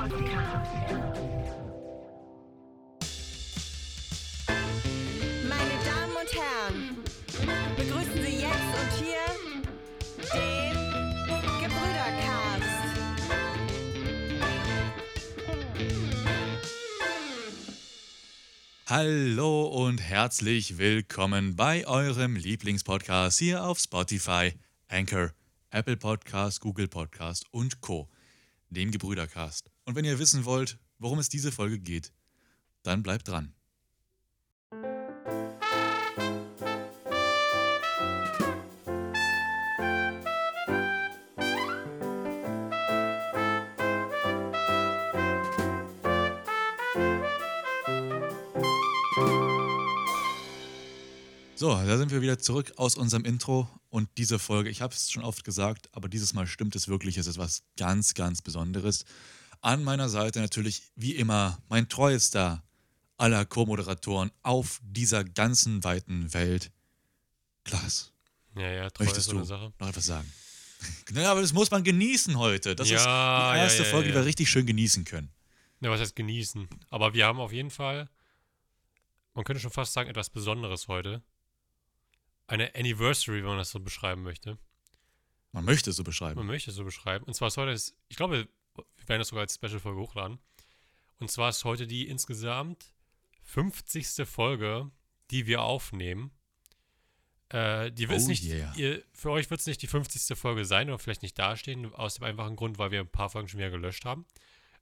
Meine Damen und Herren, begrüßen Sie jetzt und hier den Gebrüdercast. Hallo und herzlich willkommen bei eurem Lieblingspodcast hier auf Spotify, Anchor, Apple Podcast, Google Podcast und Co., dem Gebrüdercast. Und wenn ihr wissen wollt, worum es diese Folge geht, dann bleibt dran. So, da sind wir wieder zurück aus unserem Intro und diese Folge, ich habe es schon oft gesagt, aber dieses Mal stimmt es wirklich, es ist was ganz, ganz Besonderes. An meiner Seite natürlich, wie immer, mein treuester aller Co-Moderatoren auf dieser ganzen weiten Welt, Klaas. Ja, ja, treu ist Möchtest so du eine Sache. noch etwas sagen? Ja, aber das muss man genießen heute. Das Ja, ist die ja, erste ja, Folge, die ja. wir richtig schön genießen können. Ja, was heißt genießen? Aber wir haben auf jeden Fall, man könnte schon fast sagen, etwas Besonderes heute. Eine Anniversary, wenn man das so beschreiben möchte. Man möchte es so beschreiben. Man möchte es so beschreiben. Und zwar ist heute, das, ich glaube, wir werden das sogar als Special-Folge hochladen. Und zwar ist heute die insgesamt 50. Folge, die wir aufnehmen. Äh, die wird Oh nicht, yeah. ihr, für euch wird es nicht die 50. Folge sein oder vielleicht nicht dastehen, aus dem einfachen Grund, weil wir ein paar Folgen schon wieder gelöscht haben.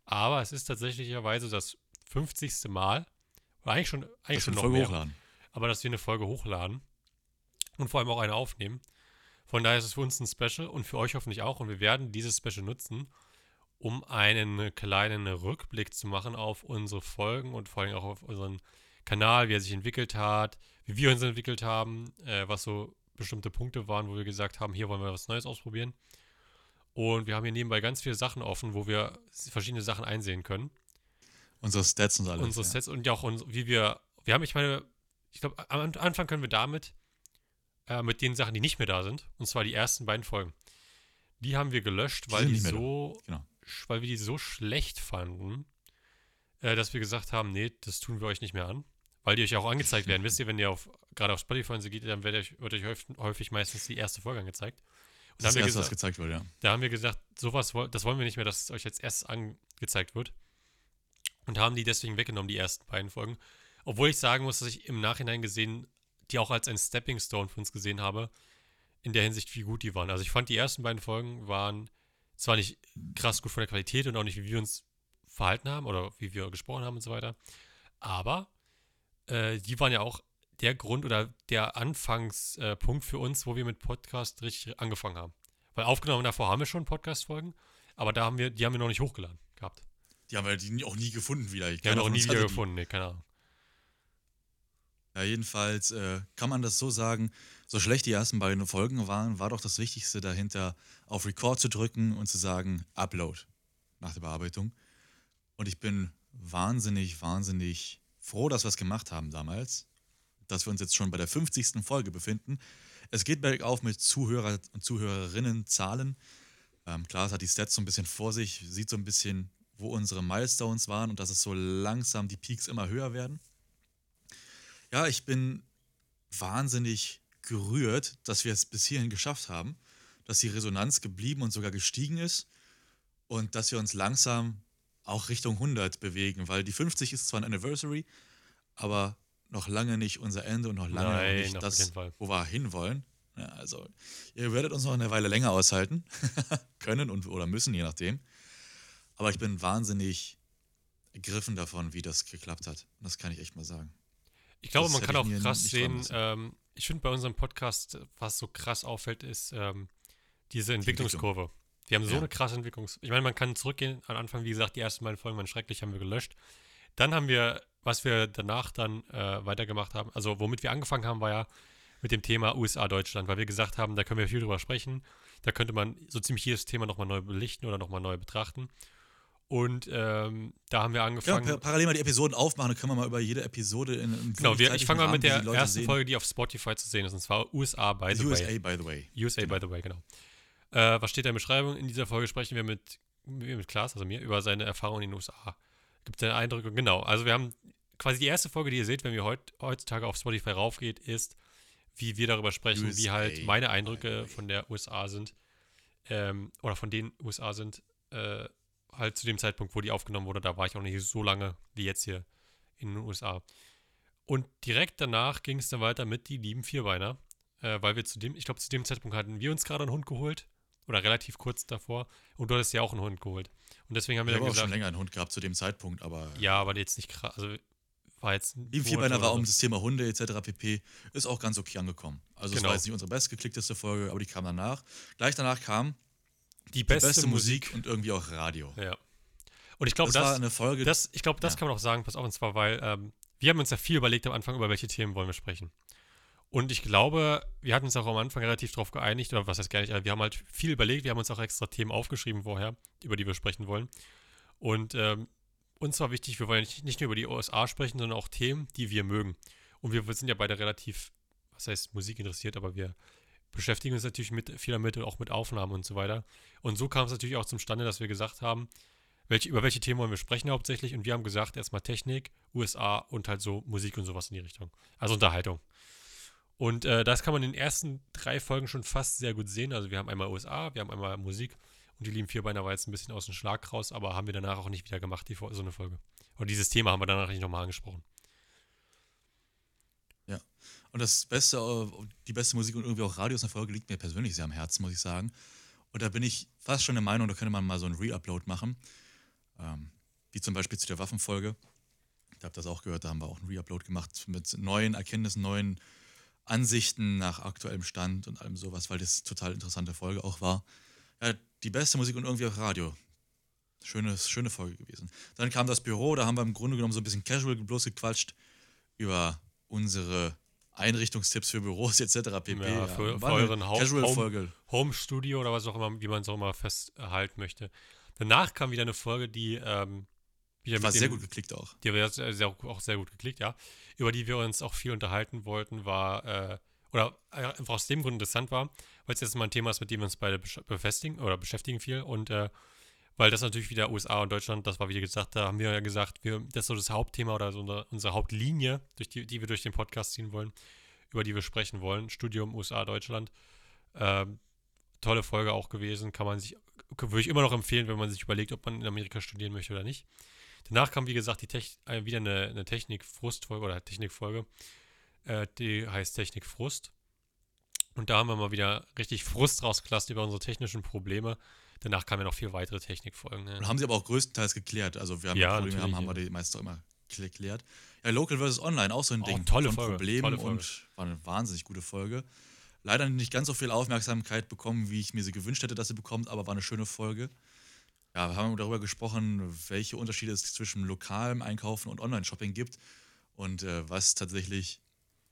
Aber es ist tatsächlicherweise das 50. Mal, oder eigentlich schon, eigentlich Dass schon noch eine Folge mehr, hochladen. aber dass wir eine Folge hochladen und vor allem auch eine aufnehmen. Von daher ist es für uns ein Special und für euch hoffentlich auch. Und wir werden dieses Special nutzen, um einen kleinen Rückblick zu machen auf unsere Folgen und vor allem auch auf unseren Kanal, wie er sich entwickelt hat, wie wir uns entwickelt haben, äh, was so bestimmte Punkte waren, wo wir gesagt haben, hier wollen wir was Neues ausprobieren. Und wir haben hier nebenbei ganz viele Sachen offen, wo wir verschiedene Sachen einsehen können Unsere Stats und alles. unsere ja. Sets und ja auch wie wir, wir haben, ich meine, ich glaube, am Anfang können wir damit, äh, mit den Sachen, die nicht mehr da sind, und zwar die ersten beiden Folgen. Die haben wir gelöscht, weil die so, Genau. weil wir die so schlecht fanden, äh, dass wir gesagt haben, nee, das tun wir euch nicht mehr an. Weil die euch auch angezeigt werden. Wisst ihr, wenn ihr auf, gerade auf Spotify und so geht, dann wird euch, wird euch häufig, häufig meistens die erste Folge angezeigt. Und da Das haben, ist erste, was gesagt, gezeigt wurde, ja. da haben wir gesagt, sowas, das wollen wir nicht mehr, dass es euch jetzt erst angezeigt wird. Und haben die deswegen weggenommen, die ersten beiden Folgen. Obwohl ich sagen muss, dass ich im Nachhinein gesehen, die auch als ein Stepping Stone für uns gesehen habe, in der Hinsicht, wie gut die waren. Also ich fand, die ersten beiden Folgen waren zwar nicht krass gut von der Qualität und auch nicht, wie wir uns verhalten haben oder wie wir gesprochen haben und so weiter, aber äh, die waren ja auch der Grund oder der Anfangspunkt Punkt für uns, wo wir mit Podcast richtig angefangen haben. Weil aufgenommen davor haben wir schon Podcast-Folgen, aber da haben wir, die haben wir noch nicht hochgeladen gehabt. Die haben wir die auch nie gefunden wieder. Die haben wir noch von nie wieder gefunden, nee, keine Ahnung. Ja, jedenfalls äh, kann man das so sagen, so schlecht die ersten beiden Folgen waren, war doch das Wichtigste dahinter, auf Record zu drücken und zu sagen, Upload nach der Bearbeitung. Und ich bin wahnsinnig, wahnsinnig froh, dass wir es gemacht haben damals, dass wir uns jetzt schon bei der 50. Folge befinden. Es geht bergauf mit Zuhörer und Zuhörerinnenzahlen. Ähm, Klaas hat die Stats so ein bisschen vor sich, sieht so ein bisschen, wo unsere Milestones waren und dass es so langsam die Peaks immer höher werden. Ja, ich bin wahnsinnig gerührt, dass wir es bis hierhin geschafft haben, dass die Resonanz geblieben und sogar gestiegen ist und dass wir uns langsam auch Richtung 100 bewegen, weil die 50 ist zwar ein Anniversary, aber noch lange nicht unser Ende und noch lange Nein, nicht das, wo wir hinwollen. Ja, also, ihr werdet uns noch eine Weile länger aushalten können und oder müssen, je nachdem. Aber ich bin wahnsinnig ergriffen davon, wie das geklappt hat. Das kann ich echt mal sagen. Ich glaube, Das man kann auch krass sehen, ähm, ich finde bei unserem Podcast, was so krass auffällt, ist ähm, diese Entwicklungskurve. Wir haben so Ja. eine krasse Entwicklungs... Ich meine, man kann zurückgehen an Anfang, wie gesagt, die ersten beiden Folgen waren schrecklich, haben wir gelöscht. Dann haben wir, was wir danach dann äh, weitergemacht haben, also womit wir angefangen haben, war ja mit dem Thema USA-Deutschland, weil wir gesagt haben, da können wir viel drüber sprechen. Da könnte man so ziemlich jedes Thema nochmal neu belichten oder nochmal neu betrachten. Und ähm, da haben wir Ja, angefangen. par parallel mal die Episoden aufmachen, dann können wir mal über jede Episode in einem Genau, wir, ich fange mal mit der ersten sehen. Folge, die auf Spotify zu sehen ist, und zwar USA, by the USA, way. by the way. USA, by the way, genau. Äh, was steht da in der Beschreibung? In dieser Folge sprechen wir mit mit Klaas, also mir, über seine Erfahrungen in den USA. Gibt seine Eindrücke, genau. Also wir haben quasi die erste Folge, die ihr seht, wenn wir heut, heutzutage auf Spotify raufgeht, ist, wie wir darüber sprechen, USA, wie halt meine Eindrücke von der USA sind, ähm, oder von den USA sind, äh, halt zu dem Zeitpunkt, wo die aufgenommen wurde, da war ich auch nicht so lange wie jetzt hier in den USA. Und direkt danach ging es dann weiter mit die lieben Vierbeiner, äh, weil wir zu dem, ich glaube, zu dem Zeitpunkt hatten wir uns gerade einen Hund geholt, oder relativ kurz davor, und du hattest ja auch einen Hund geholt. Und deswegen haben wir Ich dann habe auch schon gesagt, länger einen Hund gehabt zu dem Zeitpunkt, aber ja, aber jetzt nicht krass, also war jetzt Lieben Vierbeiner war um das Thema Hunde etc. pp. ist auch ganz okay angekommen. Also es Genau. war jetzt nicht unsere bestgeklickteste Folge, aber die kam danach. Gleich danach kam die die beste, beste, Musik. Musik und irgendwie auch Radio. Ja. Und ich glaube, das, war das, eine Folge, das, ich glaube, das Ja. kann man auch sagen, pass auf, und zwar, weil ähm, wir haben uns ja viel überlegt am Anfang, über welche Themen wollen wir sprechen. Und ich glaube, wir hatten uns auch am Anfang relativ darauf geeinigt, oder was heißt gar nicht, wir haben halt viel überlegt, wir haben uns auch extra Themen aufgeschrieben vorher, über die wir sprechen wollen. Und ähm, uns war wichtig, wir wollen nicht, nicht nur über die USA sprechen, sondern auch Themen, die wir mögen. Und wir sind ja beide relativ, was heißt Musik interessiert, aber wir beschäftigen uns natürlich mit viel damit und auch mit Aufnahmen und so weiter. Und so kam es natürlich auch zustande, dass wir gesagt haben, welche, über welche Themen wollen wir sprechen hauptsächlich. Und wir haben gesagt, erstmal Technik, USA und halt so Musik und sowas in die Richtung. Also Unterhaltung. Und äh, das kann man in den ersten drei Folgen schon fast sehr gut sehen. Also wir haben einmal USA, wir haben einmal Musik und die lieben Vierbeiner war jetzt ein bisschen aus dem Schlag raus, aber haben wir danach auch nicht wieder gemacht, die, so eine Folge. Oder dieses Thema haben wir danach nicht nochmal angesprochen. Und das Beste, äh, die beste Musik und irgendwie auch Radio aus einer Folge liegt mir persönlich sehr am Herzen, muss ich sagen. Und da bin ich fast schon der Meinung, da könnte man mal so einen Re-Upload machen. Ähm, wie zum Beispiel zu der Waffenfolge. Ich habe das auch gehört, da haben wir auch einen Re-Upload gemacht mit neuen Erkenntnissen, neuen Ansichten nach aktuellem Stand und allem sowas, weil das total interessante Folge auch war. Ja, die beste Musik und irgendwie auch Radio. Schönes, schöne Folge gewesen. Dann kam das Büro, da haben wir im Grunde genommen so ein bisschen casual bloß gequatscht über unsere Einrichtungstipps für Büros etc. pp. Ja, für- war für euren Casual-Folge. Home Studio oder was auch immer, wie man es auch immer festhalten möchte. Danach kam wieder eine Folge, die ähm, wieder War sehr dem- gut geklickt auch. die wir sehr, auch sehr gut geklickt, ja. Über die wir uns auch viel unterhalten wollten, war, äh, oder äh, einfach aus dem Grund interessant war, weil es jetzt mal ein Thema ist, mit dem wir uns beide befestigen oder beschäftigen viel und äh, weil das natürlich wieder USA und Deutschland, das war wie gesagt, da haben wir ja gesagt, wir, das ist so das Hauptthema oder so unsere, unsere Hauptlinie, durch die, die wir durch den Podcast ziehen wollen, über die wir sprechen wollen. Studium USA, Deutschland. Ähm, tolle Folge auch gewesen, kann man sich, würde ich immer noch empfehlen, wenn man sich überlegt, ob man in Amerika studieren möchte oder nicht. Danach kam, wie gesagt, die Tech äh, wieder eine, eine Technik-Frust-Folge oder Technik-Folge. Äh, die heißt Technik-Frust. Und da haben wir mal wieder richtig Frust rausgelassen über unsere technischen Probleme. Danach kamen ja noch vier weitere Technikfolgen. Ne? Und haben sie aber auch größtenteils geklärt. Also wir haben Ja, Probleme haben, haben wir die meist auch immer geklärt. Ja, Local versus Online, auch so ein Auch Ding. tolle von Folge, Problemen tolle Folge. und war eine wahnsinnig gute Folge. Leider nicht ganz so viel Aufmerksamkeit bekommen, wie ich mir sie gewünscht hätte, dass sie bekommt, aber war eine schöne Folge. Ja, wir haben darüber gesprochen, welche Unterschiede es zwischen lokalem Einkaufen und Online-Shopping gibt und äh, was tatsächlich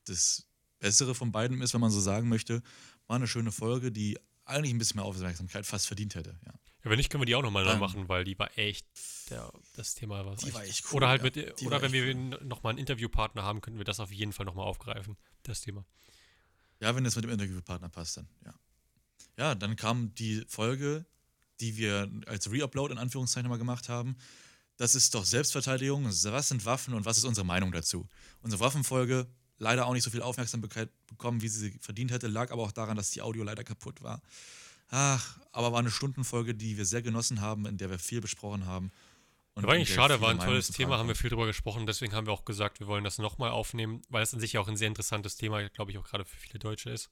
das Bessere von beiden ist, wenn man so sagen möchte. War eine schöne Folge, die eigentlich ein bisschen mehr Aufmerksamkeit fast verdient hätte. Ja. Ja, wenn nicht, können wir die auch nochmal neu Ähm, machen, weil die war echt, der, das Thema war, Die war echt cool, Oder halt ja. mit, oder wenn echt wir nochmal einen Interviewpartner haben, könnten wir das auf jeden Fall nochmal aufgreifen, das Thema. Ja, wenn das mit dem Interviewpartner passt, dann, ja. Ja, dann kam die Folge, die wir als Reupload in Anführungszeichen mal gemacht haben. Das ist doch Selbstverteidigung. Was sind Waffen und was ist unsere Meinung dazu? Unsere Waffenfolge leider auch nicht so viel Aufmerksamkeit bekommen, wie sie verdient hätte, lag aber auch daran, dass die Audio leider kaputt war. Ach, aber war eine Stundenfolge, die wir sehr genossen haben, in der wir viel besprochen haben. Und war eigentlich schade, war ein tolles Thema, haben wir viel drüber gesprochen, deswegen haben wir auch gesagt, wir wollen das nochmal aufnehmen, weil es an sich ja auch ein sehr interessantes Thema, glaube ich, auch gerade für viele Deutsche ist.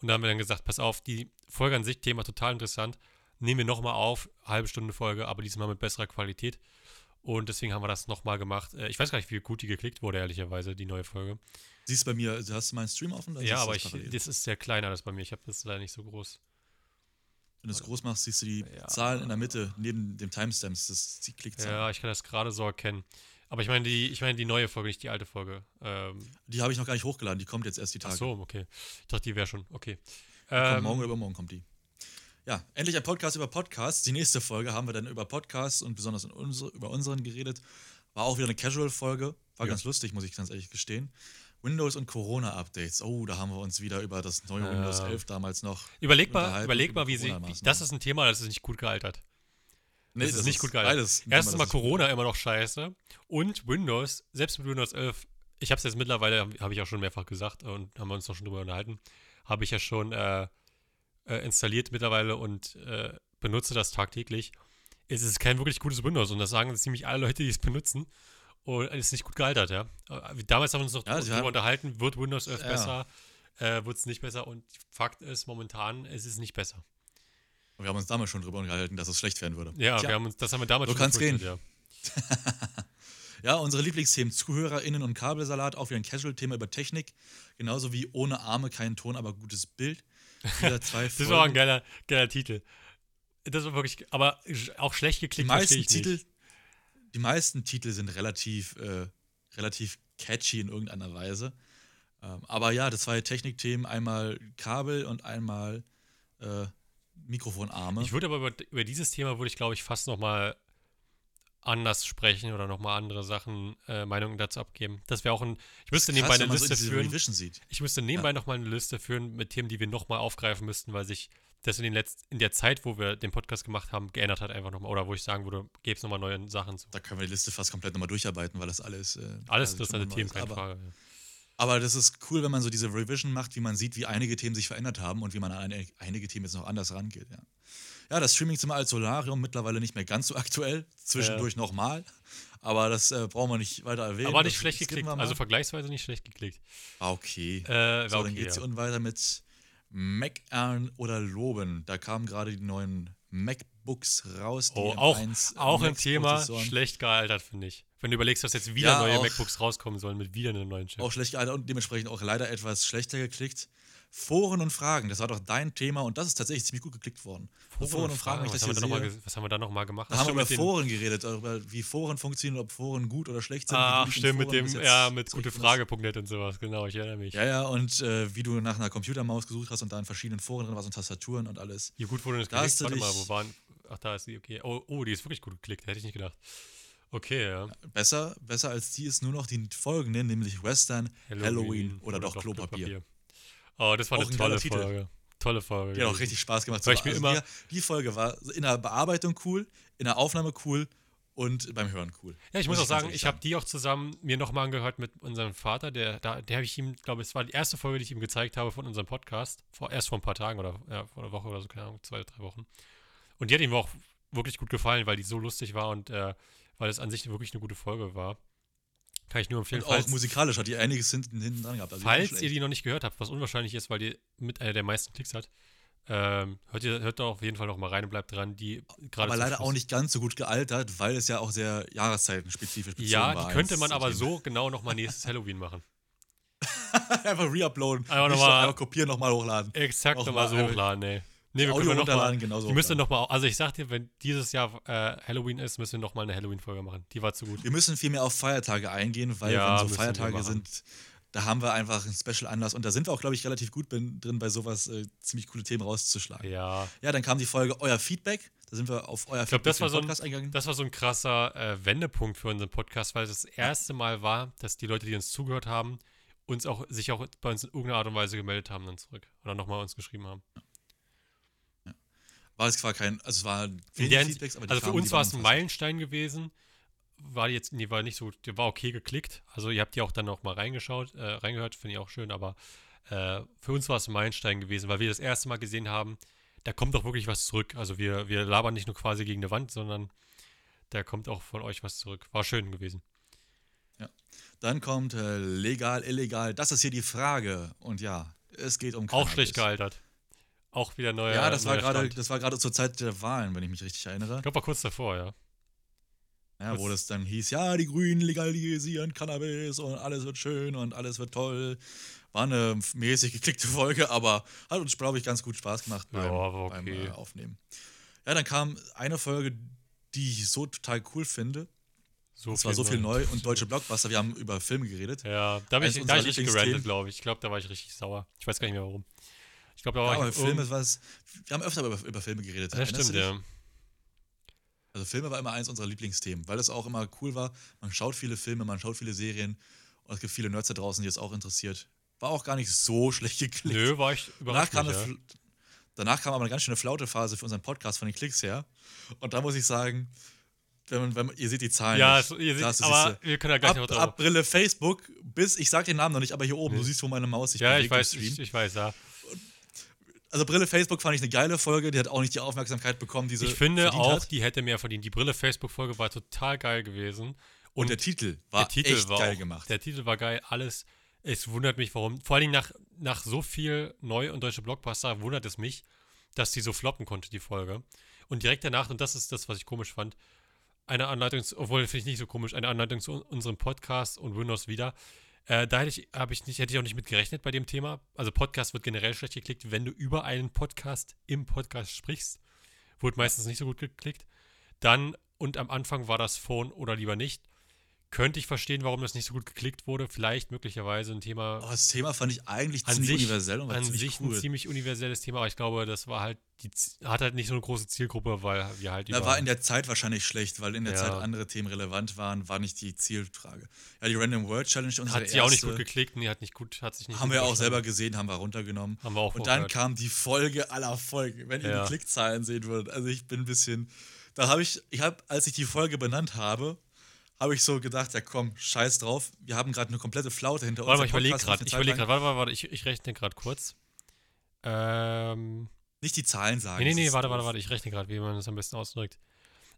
Und da haben wir dann gesagt, pass auf, die Folge an sich, Thema total interessant, nehmen wir nochmal auf, halbe Stunde Folge, aber diesmal mit besserer Qualität. Und deswegen haben wir das nochmal gemacht. Äh, Ich weiß gar nicht, wie gut die geklickt wurde, ehrlicherweise, die neue Folge. Siehst du bei mir, hast du meinen Stream offen? Ja, aber das ich, das ist sehr klein alles bei mir. Ich habe das leider nicht so groß. Wenn du es groß machst, siehst du die Ja. Zahlen in der Mitte neben dem Timestamps, das die Klickzahlen. Ja, ich kann das gerade so erkennen. Aber ich meine die, ich meine die neue Folge, nicht die alte Folge. Ähm, Die habe ich noch gar nicht hochgeladen, die kommt jetzt erst die ach Tage. so, okay. Ich dachte, die wäre schon. Okay. Ähm, morgen oder übermorgen kommt die. Ja, endlich ein Podcast über Podcasts. Die nächste Folge haben wir dann über Podcasts und besonders unsere, über unseren geredet. War auch wieder eine Casual-Folge. War Ja. ganz lustig, muss ich ganz ehrlich gestehen. Windows und Corona-Updates. Oh, da haben wir uns wieder über das neue Ja. Windows 11 damals noch. Überleg mal, unterhalten überleg und mal, über wie sie. Das ist ein Thema, das ist nicht gut gealtert. Nee, das, ist nicht gut geil. Beides, Erstens mal das- Corona immer noch scheiße. Und Windows, selbst mit Windows 11, ich habe es jetzt mittlerweile, habe ich auch schon mehrfach gesagt und haben wir uns noch schon drüber unterhalten, habe ich ja schon äh, äh, installiert mittlerweile und äh, benutze das tagtäglich. Es ist kein wirklich gutes Windows und das sagen ziemlich alle Leute, die es benutzen. Und es ist nicht gut gealtert, ja. Äh, Damals haben wir uns noch Ja, darüber haben- unterhalten, wird Windows 11 Ja. besser, äh, wird es nicht besser und Fakt ist momentan, es ist nicht besser. Wir haben uns damals schon drüber unterhalten, dass es schlecht werden würde. Ja, Tja. wir haben uns, das haben wir damals so befürchtet, gehen. ja. Ja, unsere Lieblingsthemen: ZuhörerInnen und Kabelsalat, auch wieder ein Casual-Thema über Technik. Genauso wie ohne Arme kein Ton, aber gutes Bild. Wieder zwei Das war auch ein geiler, geiler Titel. Das war wirklich, aber auch schlecht Die geklickt, verstehe meisten, Titel, nicht. die meisten Titel sind relativ, äh, relativ catchy in irgendeiner Weise. Ähm, aber ja, das zwei Technikthemen: einmal Kabel und einmal äh, Mikrofonarme. Ich würde aber über, über dieses Thema würde ich, glaube ich, fast noch mal anders sprechen oder noch mal andere Sachen, äh, Meinungen dazu abgeben. Das wäre auch ein, ich müsste Krass, nebenbei eine so Liste diese führen. Ich müsste nebenbei noch mal eine Liste führen mit Themen, die wir noch mal aufgreifen müssten, weil sich das in, den letzt, in der Zeit, wo wir den Podcast gemacht haben, geändert hat einfach noch mal. Oder wo ich sagen würde, gäbe es noch mal neue Sachen zu. Da können wir die Liste fast komplett nochmal durcharbeiten, weil das alles. Äh, Alles also interessante Themen, keine aber, Frage. Aber das ist cool, wenn man so diese Revision macht, wie man sieht, wie einige Themen sich verändert haben und wie man an einige Themen jetzt noch anders rangeht. Ja, ja das Streamingzimmer als Solarium mittlerweile nicht mehr ganz so aktuell, zwischendurch nochmal. Aber das äh, brauchen wir nicht weiter erwähnen. Aber nicht das schlecht geklickt, also vergleichsweise nicht schlecht geklickt. Ah, okay. Äh, so, dann okay, geht's ja. hier unten weiter mit Meckern oder Loben. Da kamen gerade die neuen MacBooks raus. Die Oh, auch, M1 auch ein Thema schlecht gealtert, finde ich. Wenn du überlegst, dass jetzt wieder Ja, neue auch- MacBooks rauskommen sollen mit wieder einem neuen Chip. Auch schlecht gealtert und dementsprechend auch leider etwas schlechter geklickt. Foren und Fragen, das war doch dein Thema und das ist tatsächlich ziemlich gut geklickt worden. Foren, und Fragen, was, haben hier wir da noch mal, was haben wir da nochmal gemacht? da haben wir über Foren geredet, darüber, wie Foren funktionieren, ob Foren gut oder schlecht sind. Ah, stimmt, mit Foren dem, ja, mit gutefrage.net und sowas, genau, ich erinnere mich. Ja, ja, und äh, wie du nach einer Computermaus gesucht hast und da in verschiedenen Foren drin warst und Tastaturen und alles. Wie gut wurde das Da geklickt? Warte mal, wo waren. Ach, da ist die, okay. Oh, oh, die ist wirklich gut geklickt, hätte ich nicht gedacht. Okay, ja. Besser, besser als die ist nur noch die folgende, nämlich Western, Halloween, oder, doch Klopapier. Oh, das war Auch eine ein tolle. Folge. Tolle Folge. Die hat auch richtig Spaß gemacht. Weil ich mir Also immer- die, die Folge war in der Bearbeitung cool, in der Aufnahme cool und beim Hören cool. Ja, ich muss auch ganz sagen, ich habe die auch zusammen mir nochmal angehört mit unserem Vater. Der, da, der habe ich ihm, glaube ich, es war die erste Folge, die ich ihm gezeigt habe von unserem Podcast. Vor, erst vor ein paar Tagen oder ja, vor einer Woche oder so, keine Ahnung, zwei, drei Wochen. Und die hat ihm auch wirklich gut gefallen, weil die so lustig war und äh, weil es an sich wirklich eine gute Folge war. Kann ich nur empfehlen. Und auch musikalisch hat die einiges hinten, hinten dran gehabt. Also falls ihr die noch nicht gehört habt, was unwahrscheinlich ist, weil die mit einer der meisten Klicks hat, ähm, hört ihr hört da auf jeden Fall noch mal rein und bleibt dran. Die gerade aber leider Schluss- auch nicht ganz so gut gealtert, weil es ja auch sehr jahreszeitenspezifisch bezogen Ja, war. könnte man aber so genau noch mal nächstes Halloween machen. einfach reuploaden. Einfach Nicht noch mal- einfach kopieren, nochmal hochladen. Exakt nochmal mal so hochladen, ey. Nee, wir Audio können runterladen, genauso Die müssen hochladen. noch mal, also ich sag dir, wenn dieses Jahr äh, Halloween ist, müssen wir noch mal eine Halloween-Folge machen. Die war zu gut. Wir müssen viel mehr auf Feiertage eingehen, weil Ja, wenn so wir Feiertage sind, da haben wir einfach einen Special-Anlass und da sind wir auch, glaube ich, relativ gut drin, bei sowas äh, ziemlich coole Themen rauszuschlagen. Ja, Ja, dann kam die Folge Euer Feedback. Da sind wir auf euer ich glaube, das, war so ein- Podcast eingegangen. das war so ein krasser äh, Wendepunkt für unseren Podcast, weil es das erste Mal war, dass die Leute, die uns zugehört haben, uns auch, sich auch bei uns in irgendeiner Art und Weise gemeldet haben dann zurück. Oder nochmal uns geschrieben haben. War es zwar kein, also es war wenig Feedbacks, aber die also für kamen, uns war es ein. Meilenstein gewesen. War jetzt, nee, war nicht so, der war okay geklickt. Also ihr habt ja auch dann noch mal reingeschaut, äh, reingehört, finde ich auch schön, aber äh, für uns war es ein Meilenstein gewesen, weil wir das erste Mal gesehen haben, da kommt auch wirklich was zurück. Also wir, wir labern nicht nur quasi gegen eine Wand, sondern da kommt auch von euch was zurück. War schön gewesen. Dann kommt äh, legal, illegal. Das ist hier die Frage. Und ja, es geht um Auch Cannabis. schlecht gealtert. Auch wieder neuer. Ja, das war neuer gerade, Stand. das war gerade zur Zeit der Wahlen, wenn ich mich richtig erinnere. Ich glaube, war kurz davor, ja. Ja, wo das- dann hieß, ja, die Grünen legalisieren Cannabis und alles wird schön und alles wird toll. War eine mäßig geklickte Folge, aber hat uns, glaube ich, ganz gut Spaß gemacht beim, Ja, war beim okay. äh, Aufnehmen. Ja, dann kam eine Folge, die ich so total cool finde. So Und zwar so viel neu. und deutsche Blockbuster. Wir haben über Filme geredet. Ja, da habe Eins ich, da ich richtig gerantet, glaube ich. Ich glaube, da war ich richtig sauer. Ich weiß gar nicht mehr warum. Ich glaube, da Ja, aber ich. Filme ist was. Wir haben öfter über, über Filme geredet. Ja, Erinnerst stimmt, ja. Also Filme war immer eins unserer Lieblingsthemen, weil es auch immer cool war. Man schaut viele Filme, man schaut viele Serien und es gibt viele Nerds da draußen, die es auch interessiert. War auch gar nicht so schlecht geklickt. Nö, war ich Danach überrascht. kam, eine, ja. Danach kam aber eine ganz schöne Flaute-Phase für unseren Podcast von den Klicks her. Und da muss ich sagen, wenn man, wenn man, ihr seht die Zahlen. Ja, nicht. ihr seht, du, aber wir können ja gleich noch ab, drauf. ab Brille Facebook bis, ich sag den Namen noch nicht, aber hier oben, Nee. du siehst, wo meine Maus sich ja, bewegt ich weiß, ich, ich weiß, ja. Also Brille Facebook fand ich eine geile Folge, die hat auch nicht die Aufmerksamkeit bekommen, die sie Ich finde auch, hat. die hätte mehr verdient. Die Brille-Facebook-Folge war total geil gewesen. Und der Titel war der Titel echt war geil auch, gemacht. Der Titel war geil, alles. Es wundert mich, warum. Vor allen Dingen nach, nach so viel neu und deutsche Blockbuster wundert es mich, dass die so floppen konnte, die Folge. Und direkt danach, und das ist das, was ich komisch fand, eine Anleitung, zu- obwohl finde ich nicht so komisch, eine Anleitung zu un- unserem Podcast und Windows wieder. Äh, da hätte ich, ich nicht, hätte ich auch nicht mit gerechnet bei dem Thema. Also Podcast wird generell schlecht geklickt, wenn du über einen Podcast im Podcast sprichst. Wurde meistens nicht so gut geklickt. Dann, und am Anfang war das Phone oder lieber nicht. Könnte ich verstehen, warum das nicht so gut geklickt wurde. Vielleicht möglicherweise ein Thema Aber das Thema fand ich eigentlich ziemlich sich, universell und war an ziemlich sich cool. ein ziemlich universelles Thema, aber ich glaube, das war halt, die, hat halt nicht so eine große Zielgruppe, weil wir halt Da war in der Zeit wahrscheinlich schlecht, weil in der Ja. Zeit andere Themen relevant waren, war nicht die Zielfrage. Ja, die Random World Challenge, unsere hat sie auch nicht gut geklickt, nee, hat nicht gut, hat sich nicht haben wir auch selber gesehen, haben wir runtergenommen. Haben wir auch Und dann kam die Folge aller Folgen, wenn ihr Ja. die Klickzahlen sehen würdet. Also ich bin ein bisschen, da habe ich, ich habe, als ich die Folge benannt habe, habe ich so gedacht, ja komm, scheiß drauf, wir haben gerade eine komplette Flaute hinter uns. Warte mal, ich überlege gerade, ich überlege gerade, warte, warte, warte, ich, ich rechne gerade kurz. Ähm, Nicht die Zahlen sagen. nee, nee, nee, warte, warte, warte, ich rechne gerade, wie man das am besten ausdrückt.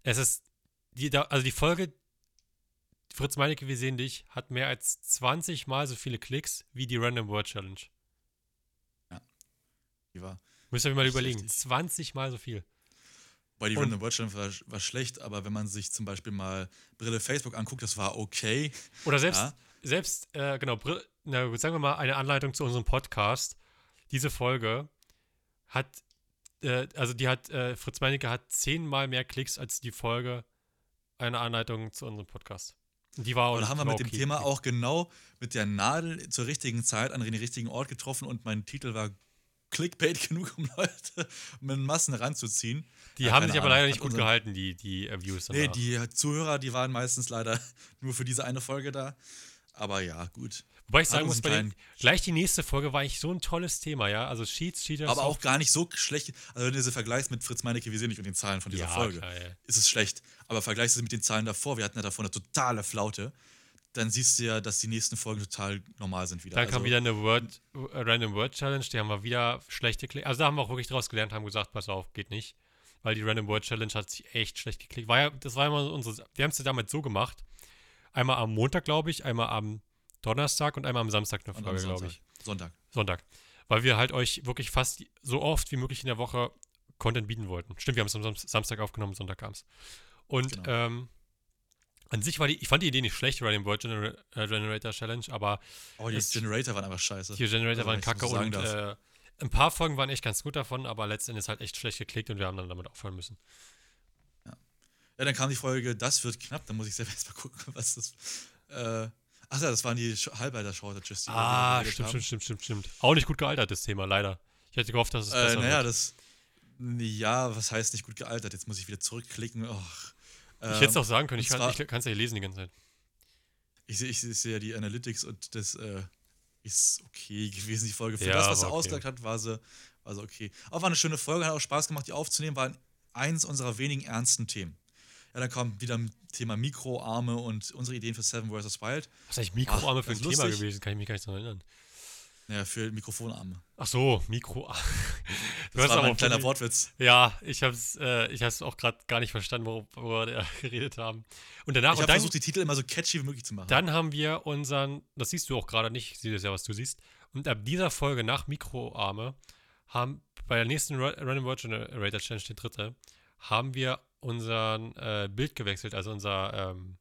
Es ist, die, also die Folge Fritz Meinecke, wir sehen dich, hat mehr als 20 Mal so viele Klicks wie die Random Word Challenge. Die war, Müsst ihr euch mal überlegen. heftig. 20 Mal so viel. Weil die Und- Random World Challenge war, war schlecht, aber wenn man sich zum Beispiel mal Brille Facebook anguckt, das war okay. Oder selbst, Ja. selbst äh, genau, Brill- na, gut, sagen wir mal eine Anleitung zu unserem Podcast. Diese Folge hat, äh, also die hat, äh, Fritz Meinecke hat zehnmal mehr Klicks als die Folge eine Anleitung zu unserem Podcast. Und Die war Und da haben wir mit dem okay. Thema auch genau mit der Nadel zur richtigen Zeit an den richtigen Ort getroffen und mein Titel war Clickbait genug, um Leute mit Massen ranzuziehen. Die Ja, haben sich aber Ahnung. leider nicht gut unseren- gehalten, die, die äh, Views. Nee, danach. die Zuhörer, die waren meistens leider nur für diese eine Folge da. Aber ja, gut. Wobei ich sagen muss, bei den, gleich die nächste Folge war eigentlich so ein tolles Thema, ja. Also Cheats, Cheaters. Aber auch gar nicht so schlecht. Also wenn du sie vergleichst mit Fritz Meinecke, wir sehen nicht und den Zahlen von dieser ja, Folge, Klar, ja. ist es schlecht. Aber vergleichst du sie mit den Zahlen davor, wir hatten ja davor eine totale Flaute, dann siehst du ja, dass die nächsten Folgen total normal sind wieder. Dann kam Also- wieder eine Word, äh, Random Word Challenge, die haben wir wieder schlechte Klicks. Also da haben wir auch wirklich draus gelernt, haben gesagt, pass auf, geht nicht. Weil die Random Word Challenge hat sich echt schlecht geklickt. War ja, das war immer unsere, wir haben es ja damals so gemacht. Einmal am Montag, glaube ich, einmal am Donnerstag und einmal am Samstag eine Folge, glaube ich. Sonntag. Sonntag. Weil wir halt euch wirklich fast so oft wie möglich in der Woche Content bieten wollten. Stimmt, wir haben es am Sam- Samstag aufgenommen, Sonntag kam es. Und Genau. ähm, an sich war die, ich fand die Idee nicht schlecht, Random Word Gener äh, Generator Challenge, aber Aber die Generator waren einfach scheiße. die Generator Also, waren kacke so und äh, ein paar Folgen waren echt ganz gut davon, aber letztendlich halt echt schlecht geklickt und wir haben dann damit aufhören müssen. Ja, dann kam die Folge, das wird knapp, dann muss ich selber erst mal gucken, was das. Äh, ach ja, das waren die Halbleiter-Shortages. die Ah, stimmt, stimmt, stimmt, stimmt, stimmt. Auch nicht gut gealtert, das Thema, leider. Ich hätte gehofft, dass es Äh, besser naja, wird. das. Ja, was heißt nicht gut gealtert? Jetzt muss ich wieder zurückklicken. Och, Ich hätte es ähm, auch sagen können, ich kann es ja hier lesen die ganze Zeit. Ich sehe ich, seh- ja die Analytics und das äh, ist okay gewesen, die Folge. Für Ja, das, was er okay. ausgesagt hat, war sie, war sie okay. Auch war eine schöne Folge, hat auch Spaß gemacht, die aufzunehmen, war eins unserer wenigen ernsten Themen. Ja, dann kommt wieder ein Thema Mikroarme und unsere Ideen für Seven vs. Wild. Was ist eigentlich Mikroarme Ach, für ein Thema gewesen? Kann ich mich gar nicht daran erinnern. Naja, für Mikrofonarme. Ach so, Mikro. Du Das war aber mein kleiner Wortwitz. Ja, ich habe es äh, ich hab's auch gerade gar nicht verstanden, worüber wir geredet haben. Und danach, Ich habe versucht, die Titel immer so catchy wie möglich zu machen. dann haben wir unseren, das siehst du auch gerade nicht, ich sehe das ja, was du siehst. Und ab dieser Folge nach Mikroarme haben bei der nächsten Ra- Random Word Generator Challenge, die dritte, haben wir unseren äh, Bild gewechselt, also unser ähm,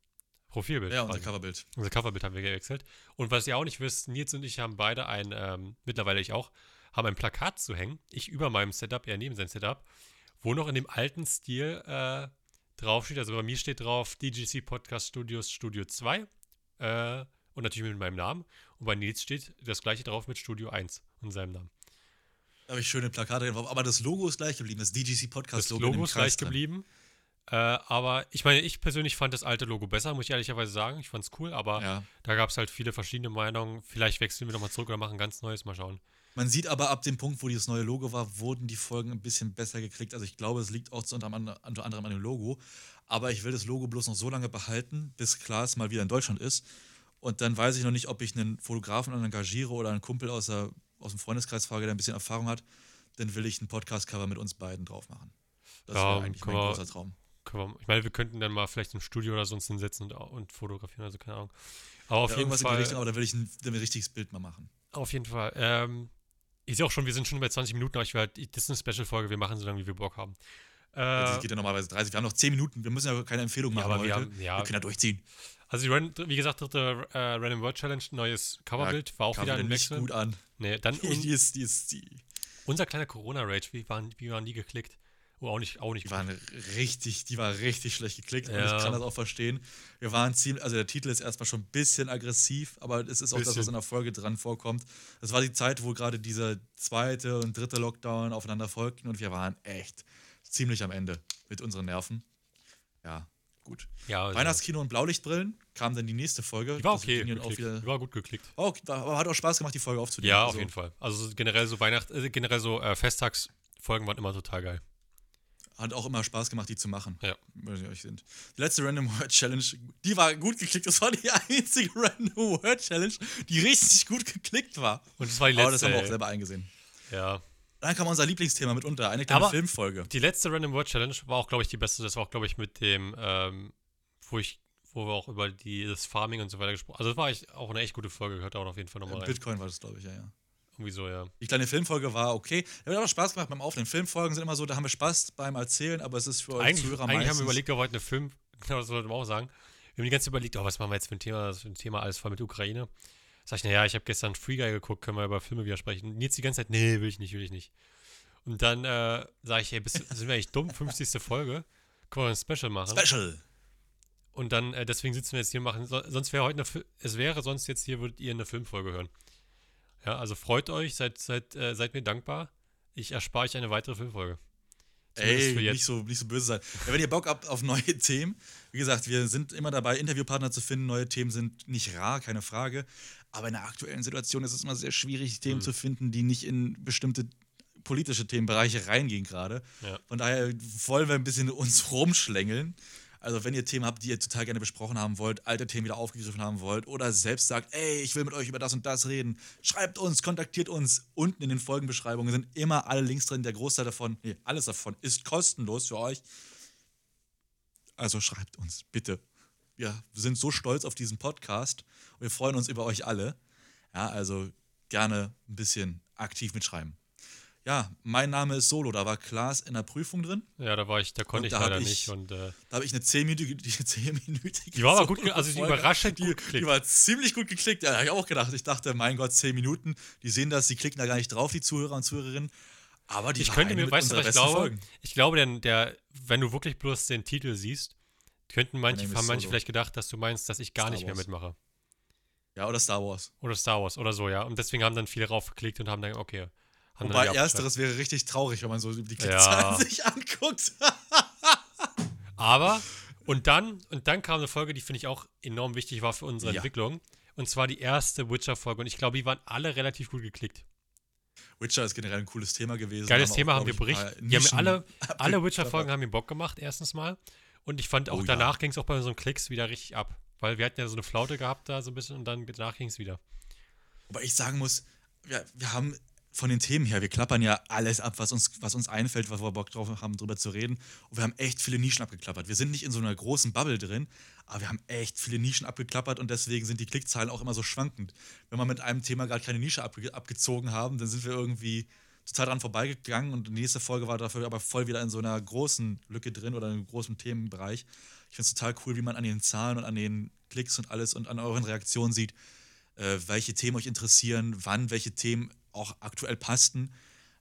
Profilbild. ja, unser. Coverbild. Unser Coverbild haben wir gewechselt. Und was ihr auch nicht wisst, Nils und ich haben beide ein, ähm, mittlerweile ich auch, haben ein Plakat zu hängen. Ich über meinem Setup, er neben seinem Setup, wo noch in dem alten Stil äh, draufsteht. Also bei mir steht drauf DGC Podcast Studios Studio 2 äh, und natürlich mit meinem Namen. Und bei Nils steht das gleiche drauf mit Studio 1 und seinem Namen. Da habe ich schöne Plakate drauf. Aber das Logo ist gleich geblieben, das DGC Podcast Das Logo. dem Logo ist Kreis gleich drin. Äh, aber ich meine, ich persönlich fand das alte Logo besser, muss ich ehrlicherweise sagen. Ich fand es cool, aber Ja. Da gab es halt viele verschiedene Meinungen. Vielleicht wechseln wir nochmal zurück oder machen ein ganz neues. Mal schauen. Man sieht aber ab dem Punkt, wo dieses neue Logo war, wurden die Folgen ein bisschen besser geklickt. Also ich glaube, es liegt auch unter anderem unter anderem an dem Logo. Aber ich will das Logo bloß noch so lange behalten, bis Klaas mal wieder in Deutschland ist. Und dann weiß ich noch nicht, ob ich einen Fotografen engagiere oder einen Kumpel aus, der, aus dem Freundeskreis frage, der ein bisschen Erfahrung hat. Dann will ich ein Podcast-Cover mit uns beiden drauf machen. Das Ja, wäre eigentlich mein großer Traum. Wir, ich meine, wir könnten dann mal vielleicht im Studio oder sonst hinsetzen und, und fotografieren, also keine Ahnung. Aber auf ja, jeden Fall. Richtung, aber da will ich ein, ein richtiges Bild mal machen. Auf jeden Fall. Ähm, ich sehe auch schon, wir sind schon bei 20 Minuten, aber ich werde, das ist eine Special-Folge, wir machen so lange, wie wir Bock haben. Äh, Das geht ja normalerweise 30. Wir haben noch 10 Minuten. Wir müssen ja keine Empfehlung Ja, machen aber wir heute. haben- ja. wir können ja durchziehen. also die wie gesagt, dritte äh, Random Word Challenge, neues Coverbild, war auch wieder ein Wechsel. gut an. Nee, dann die ist, die ist, die, unser kleiner Corona-Rage, wie waren, wie waren die geklickt? Auch nicht, auch nicht die waren richtig, die war richtig schlecht geklickt und Ja. ich kann das auch verstehen. Wir waren ziemlich, also der Titel ist erstmal schon ein bisschen aggressiv, aber es ist auch das, was Bisschen. in der Folge dran vorkommt. Das war die Zeit, wo gerade dieser zweite und dritte Lockdown aufeinander folgten und wir waren echt ziemlich am Ende mit unseren Nerven. Ja, gut. Ja, also, Weihnachtskino und Blaulichtbrillen kam dann die nächste Folge. die war okay, geklickt. wieder, die war gut geklickt. Oh, aber hat auch Spaß gemacht, die Folge aufzunehmen. Ja, auf Also, jeden Fall. Also so generell so Weihnacht, äh, generell so äh, Festtagsfolgen waren immer total geil. Hat auch immer Spaß gemacht, die zu machen. Ja. Wenn sie euch sind. Die letzte Random Word Challenge, die war gut geklickt. Das war die einzige Random Word Challenge, die richtig gut geklickt war. Und das war die Aber das letzte. haben wir auch selber eingesehen. ja. Dann kam unser Lieblingsthema mit unter, eine kleine Aber- Filmfolge. Die letzte Random Word Challenge war auch, glaube ich, die beste. Das war auch, glaube ich, mit dem, ähm, wo ich, wo wir auch über die, das Farming und so weiter gesprochen Also das war echt auch eine echt gute Folge, gehört auch auf jeden Fall nochmal rein. Bitcoin war das, glaube ich, ja, ja. Irgendwie so, ja. Die kleine Filmfolge war okay. Ja, hat auch Spaß gemacht beim Aufnehmen. Filmfolgen sind immer so, da haben wir Spaß beim Erzählen, aber es ist für euch Zuhörer eigentlich haben wir überlegt, ob wir heute eine Film, genau das wollten wir auch sagen. Wir haben die ganze Zeit überlegt, oh, was machen wir jetzt für ein Thema, das für ein Thema alles voll mit Ukraine. Sag ich, naja, ich habe gestern Free Guy geguckt, können wir über Filme wieder sprechen. Nils die ganze Zeit, nee, will ich nicht, will ich nicht. Und dann äh, sage ich, hey, bist, sind wir eigentlich dumm? 50. Folge. Können wir ein Special machen? Special. Und dann, äh, deswegen sitzen wir jetzt hier und machen. So, sonst wäre heute eine, es wäre sonst jetzt hier, würdet ihr eine Filmfolge hören. Ja, also freut euch, seid, seid, äh, seid mir dankbar. Ich erspare euch eine weitere Filmfolge. Zumindest Ey, nicht so, nicht so böse sein. Ja, wenn ihr Bock habt auf neue Themen, wie gesagt, wir sind immer dabei, Interviewpartner zu finden. Neue Themen sind nicht rar, keine Frage. Aber in der aktuellen Situation ist es immer sehr schwierig, Themen Hm. zu finden, die nicht in bestimmte politische Themenbereiche reingehen gerade. Ja. Von daher wollen wir ein bisschen uns rumschlängeln. Also wenn ihr Themen habt, die ihr total gerne besprochen haben wollt, alte Themen wieder aufgegriffen haben wollt oder selbst sagt, ey, ich will mit euch über das und das reden, schreibt uns, kontaktiert uns. Unten in den Folgenbeschreibungen sind immer alle Links drin. Der Großteil davon, nee, alles davon ist kostenlos für euch. Also schreibt uns, bitte. Wir sind so stolz auf diesen Podcast und wir freuen uns über euch alle. Ja, also gerne ein bisschen aktiv mitschreiben. Ja, mein Name ist Solo, da war Klaas in der Prüfung drin. Ja, da war ich, da konnte ich da leider ich- nicht. Und äh, Da habe ich eine 10-minütige. Die, 10-minütige die war aber gut, also die überraschend Die, gut die war ziemlich gut geklickt. Ja, habe ich auch gedacht. Ich dachte, mein Gott, 10 Minuten. Die sehen das, die klicken da gar nicht drauf, die Zuhörer und Zuhörerinnen. Aber die Ich könnte mir, weißt du, was ich glaube? Folgen. Ich glaube, denn der, wenn du wirklich bloß den Titel siehst, könnten manche, haben manche vielleicht gedacht, dass du meinst, dass ich gar Star nicht mehr Wars. mitmache. Ja, oder Star Wars. Oder Star Wars oder so, ja. Und deswegen haben dann viele raufgeklickt und haben dann, okay. Wobei ersteres wäre richtig traurig, wenn man so die Klickzahlen Ja. sich anguckt. Aber, und dann, und dann kam eine Folge, die finde ich auch enorm wichtig war für unsere Ja. Entwicklung. Und zwar die erste Witcher-Folge. Und ich glaube, die waren alle relativ gut geklickt. Witcher ist generell ein cooles Thema gewesen. Geiles auch, Thema, glaub haben wir berichtet. Die haben alle, alle. Witcher-Folgen haben mir Bock gemacht, erstens mal. Und ich fand auch Oh ja. danach ging es auch bei unseren Klicks wieder richtig ab. Weil wir hatten ja so eine Flaute gehabt da so ein bisschen und dann danach ging es wieder. Wobei ich sagen muss, wir, wir haben von den Themen her, wir klappern ja alles ab, was uns, was uns einfällt, was wir Bock drauf haben, drüber zu reden. Und wir haben echt viele Nischen abgeklappert. Wir sind nicht in so einer großen Bubble drin, aber wir haben echt viele Nischen abgeklappert und deswegen sind die Klickzahlen auch immer so schwankend. Wenn wir mit einem Thema gerade keine Nische abge abgezogen haben, dann sind wir irgendwie total dran vorbeigegangen und die nächste Folge war dafür aber voll wieder in so einer großen Lücke drin oder in einem großen Themenbereich. Ich finde es total cool, wie man an den Zahlen und an den Klicks und alles und an euren Reaktionen sieht, äh, welche Themen euch interessieren, wann welche Themen auch aktuell passten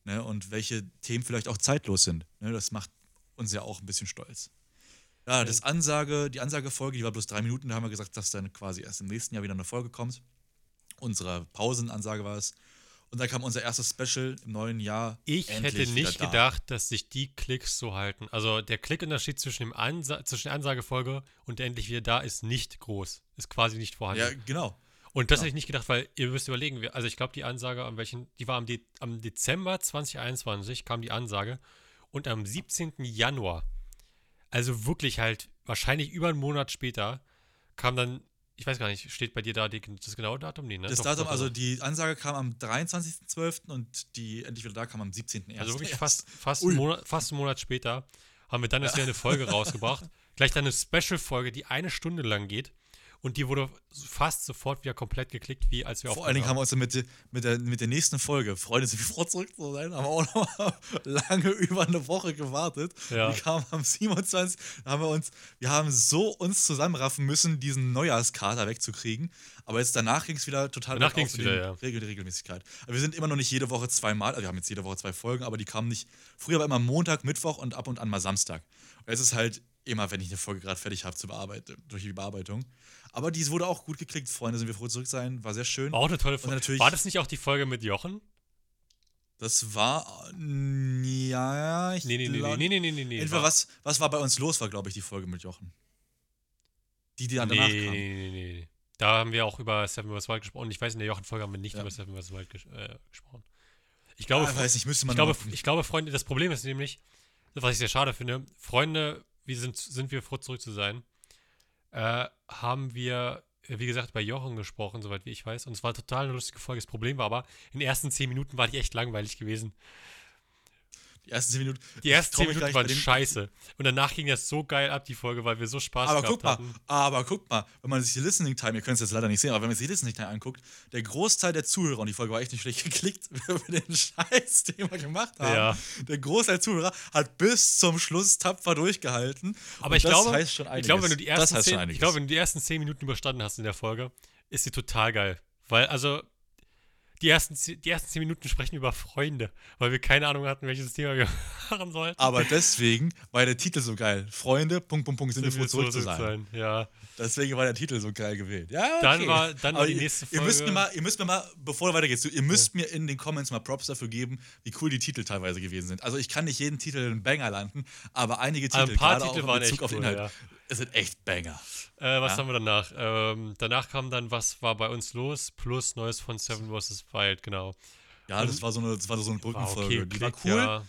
ne, und welche Themen vielleicht auch zeitlos sind. Ne, das macht uns ja auch ein bisschen stolz. Ja, das Ansage, die Ansagefolge, die war bloß drei Minuten, da haben wir gesagt, dass dann quasi erst im nächsten Jahr wieder eine Folge kommt. Unsere Pausenansage war es. Und dann kam unser erstes Special im neuen Jahr. Ich hätte nicht da. gedacht, dass sich die Klicks so halten. Also der Klickunterschied zwischen, dem Ansa zwischen der Ansagefolge und der endlich wieder da ist nicht groß. Ist quasi nicht vorhanden. Ja, genau. Und das hätte ich nicht gedacht, weil ihr müsst überlegen, also ich glaube, die Ansage, am welchen, die war am, De am Dezember 2021, kam die Ansage. Und am 17. Januar, also wirklich halt wahrscheinlich über einen Monat später, kam dann, ich weiß gar nicht, steht bei dir da die, das genaue Datum? Nee, ne? Das Doch, Datum, doch, also die Ansage kam am 23.12. und die endlich wieder da kam am 17.01. Also wirklich fast, fast, einen Monat, fast einen Monat später haben wir dann erst wieder eine Folge rausgebracht. Gleich dann eine Special-Folge, die eine Stunde lang geht. Und die wurde fast sofort wieder komplett geklickt, wie als wir Vor allen Dingen haben wir uns dann mit, der- mit, der, mit der nächsten Folge, Freunde, sind wir froh zurück zu sein, haben wir auch noch lange über eine Woche gewartet. Ja. Die kam am 27. Da haben wir uns, wir haben so uns zusammenraffen müssen, diesen Neujahrskater wegzukriegen. Aber jetzt danach ging es wieder total Danach ging's wieder, ja. Regel, Regelmäßigkeit. Aber wir sind immer noch nicht jede Woche zweimal, also wir haben jetzt jede Woche zwei Folgen, aber die kamen nicht. Früher war immer Montag, Mittwoch und ab und an mal Samstag. Und es ist halt immer, wenn ich eine Folge gerade fertig habe zur Bearbeitung, durch die Bearbeitung. Aber dies wurde auch gut geklickt, Freunde, sind wir froh zurück sein, war sehr schön. War auch eine tolle Folge. War das nicht auch die Folge mit Jochen? Das war. äh, Ja, ich Nee, nee, nee, glaub- nee, nee, nee, nee, nee. Entweder was, was war bei uns los, war, glaube ich, die Folge mit Jochen. Die, die dann nee, danach kam. nee, nee, nee. Da haben wir auch über Seven vs. Wild gesprochen. Ich weiß, in der Jochen-Folge haben wir nicht Ja. über Seven vs. Wild ges äh, gesprochen. Ich glaube, Ah, ich weiß man ich, glaube, ich glaube, Freunde, das Problem ist nämlich, was ich sehr schade finde, Freunde, wie sind, sind wir froh zurück zu sein, äh, haben wir, wie gesagt, bei Jochen gesprochen, soweit wie ich weiß. Und es war total eine lustige Folge. Das Problem war aber, in den ersten zehn Minuten war die echt langweilig gewesen. Die ersten zehn Minuten. Die ersten trau zehn mich Minuten gleich waren scheiße. Und danach ging das so geil ab, die Folge, weil wir so Spaß Aber gehabt guck mal, hatten. aber guck mal, wenn man sich die Listening Time, ihr könnt es jetzt leider nicht sehen, aber wenn man sich die Listening Time anguckt, der Großteil der Zuhörer, und die Folge war echt nicht schlecht geklickt, wenn wir den Scheiß, den wir gemacht haben, Ja. der Großteil der Zuhörer hat bis zum Schluss tapfer durchgehalten. Aber ich das glaube, ich glaube, wenn du die das ersten heißt einiges. ich glaube, wenn du die ersten zehn Minuten überstanden hast in der Folge, ist sie total geil. Weil, also, die ersten, die ersten zehn Minuten sprechen über Freunde, weil wir keine Ahnung hatten, welches Thema wir machen sollten. aber deswegen war der Titel so geil. Freunde, Punkt, Punkt, Punkt, sind wir froh zurück zu sein. Ja. Deswegen war der Titel so geil gewählt. Ja, okay. Dann war- dann war die nächste Ihr müsst, mir Folge- mal, ihr müsst mir mal, bevor du weitergehst, ihr müsst mir in den Comments mal Props dafür geben, wie cool die Titel teilweise gewesen sind. Also ich kann nicht jeden Titel einen Banger landen, aber einige Titel, Aber ein paar gerade Titel auch waren in Bezug echt auf cool, Inhalt, ja. es sind echt Banger. Äh, was Ja. haben wir danach? Ähm, danach kam dann, was war bei uns los? Plus Neues von Seven vs. Wild, genau. Ja, das war so eine, das war so eine Brückenfolge. okay, die war cool. Ja,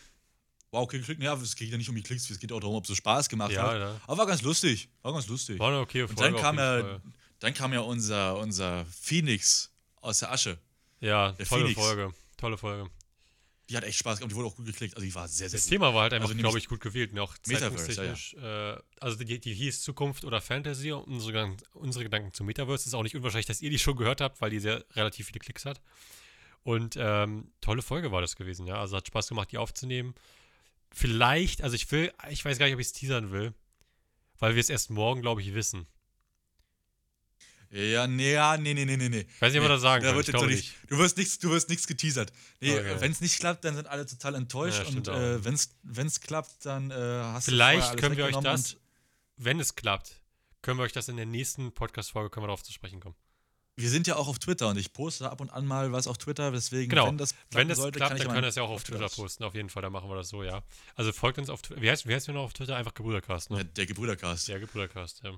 War okay geklickt. Ja, es geht ja nicht um die Klicks, es geht auch darum, ob es so Spaß gemacht Ja, hat. ja. Aber war ganz lustig. War ganz lustig. war eine okay Und dann auf kam jeden ja, Fall. dann kam ja unser, unser Phoenix aus der Asche. Ja, der tolle Phoenix. Folge. Tolle Folge. Die hat echt Spaß gemacht, die wurde auch gut geklickt. Also die war sehr, sehr Das gut. Thema war halt einfach, Also glaube ich, gut gewählt. Und auch Metaverse, zeitungstechnisch. Äh, also die, die hieß Zukunft oder Fantasy. Und unsere, Gedanken- unsere Gedanken zum Metaverse ist auch nicht unwahrscheinlich, dass ihr die schon gehört habt, weil die sehr relativ viele Klicks hat. Und ähm, tolle Folge war das gewesen, ja. Also hat Spaß gemacht, die aufzunehmen. Vielleicht, also ich will, ich weiß gar nicht, ob ich es teasern will, weil wir es erst morgen, glaube ich, wissen. Ja, nee, ja, nee, nee, nee, nee. Ich weiß nicht, nee, wir das sagen da wird Ich jetzt nicht, Du wirst nichts, du wirst nichts geteasert. Nee, Okay. wenn es nicht klappt, dann sind alle total enttäuscht. Ja, und äh, wenn es klappt, dann äh, hast Vielleicht du alles können wir euch das, wenn es klappt, können wir euch das in der nächsten Podcast-Folge, können wir darauf zu sprechen kommen. Wir sind ja auch auf Twitter und ich poste ab und an mal was auf Twitter, deswegen, Genau. wenn das Wenn es sollte, klappt, dann können wir das ja auch auf Twitter das- posten, auf jeden Fall, dann machen wir das so, ja. Also folgt uns auf Twitter. Wie heißt, wie heißt wir noch auf Twitter? Einfach Gebrüdercast, Der, ne? der Gebrüdercast. Ja, Gebrüdercast, ja.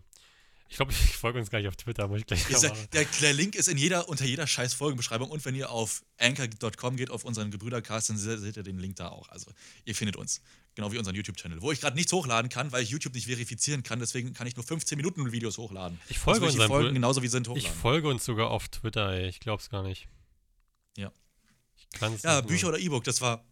Ich glaube, ich folge uns gar nicht auf Twitter, muss ich gleich der, der, der Link ist in jeder, unter jeder scheiß Folgenbeschreibung und wenn ihr auf anchor.com geht, auf unseren Gebrüdercast, dann se- seht ihr den Link da auch. Also ihr findet uns. Genau wie unseren YouTube-Channel, wo ich gerade nichts hochladen kann, weil ich YouTube nicht verifizieren kann, deswegen kann ich nur 15 Minuten Videos hochladen. Ich folge ich die unseren Folgen genauso wie sind Ich hochladen. folge uns sogar auf Twitter, ey. Ich glaub's gar nicht. Ja. Ich Ja, nicht Bücher oder E-Book, das war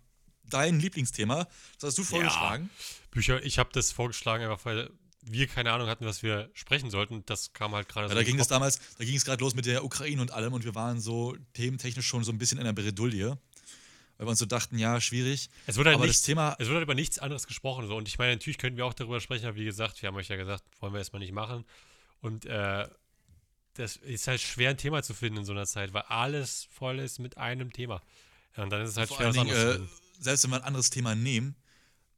dein Lieblingsthema. Das hast du vorgeschlagen. Bücher, ich habe das vorgeschlagen, einfach weil wir keine Ahnung hatten, was wir sprechen sollten. Das kam halt gerade Ja, so. da ging es damals, da ging es gerade los mit der Ukraine und allem und wir waren so thementechnisch schon so ein bisschen in der Bredouille. Weil wir uns so dachten, ja, schwierig. Es wurde halt aber nichts, das Thema, es wurde halt über nichts anderes gesprochen. So. Und ich meine, natürlich könnten wir auch darüber sprechen, aber wie gesagt, wir haben euch ja gesagt, wollen wir erstmal nicht machen. Und äh, das ist halt schwer, ein Thema zu finden in so einer Zeit, weil alles voll ist mit einem Thema. Ja, und dann ist es halt vor schwer, allen Dingen, äh, selbst wenn wir ein anderes Thema nehmen,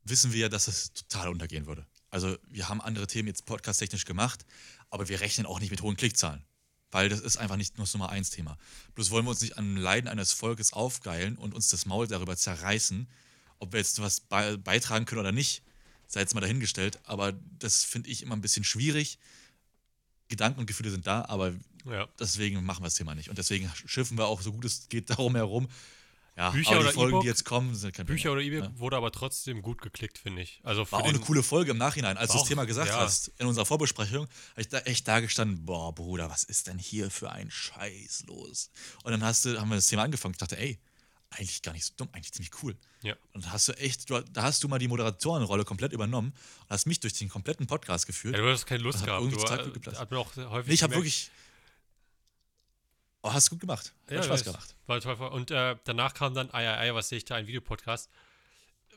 wissen wir ja, dass es total untergehen würde. Also wir haben andere Themen jetzt podcast-technisch gemacht, aber wir rechnen auch nicht mit hohen Klickzahlen. Weil das ist einfach nicht nur das Nummer eins Thema. Bloß wollen wir uns nicht an Leiden eines Volkes aufgeilen und uns das Maul darüber zerreißen, ob wir jetzt was bei, beitragen können oder nicht, sei jetzt mal dahingestellt. Aber das finde ich immer ein bisschen schwierig, Gedanken und Gefühle sind da, aber Ja. deswegen machen wir das Thema nicht. Und deswegen schiffen wir auch so gut es geht darum herum. Ja, Bücher aber die oder Folgen, E-Book? die jetzt kommen, sind kein Bücher oder. E-Book wurde aber trotzdem gut geklickt, finde ich. Also War auch eine coole Folge im Nachhinein. Als du das Thema gesagt ja. hast, in unserer Vorbesprechung, habe ich da echt da gestanden, boah, Bruder, was ist denn hier für ein Scheiß los? Und dann hast du, haben wir das Thema angefangen. Ich dachte, ey, eigentlich gar nicht so dumm, eigentlich ziemlich cool. Ja. Und da hast du echt, du, da hast du mal die Moderatorenrolle komplett übernommen und hast mich durch den kompletten Podcast geführt. Ja, du hast keine Lust gehabt. Du, hat mir auch häufig nee, ich habe wirklich. Oh, hast du gut gemacht. Hat Ja, Spaß gemacht. War toll. Und äh, danach kam dann Ei, was sehe ich da, ein Videopodcast.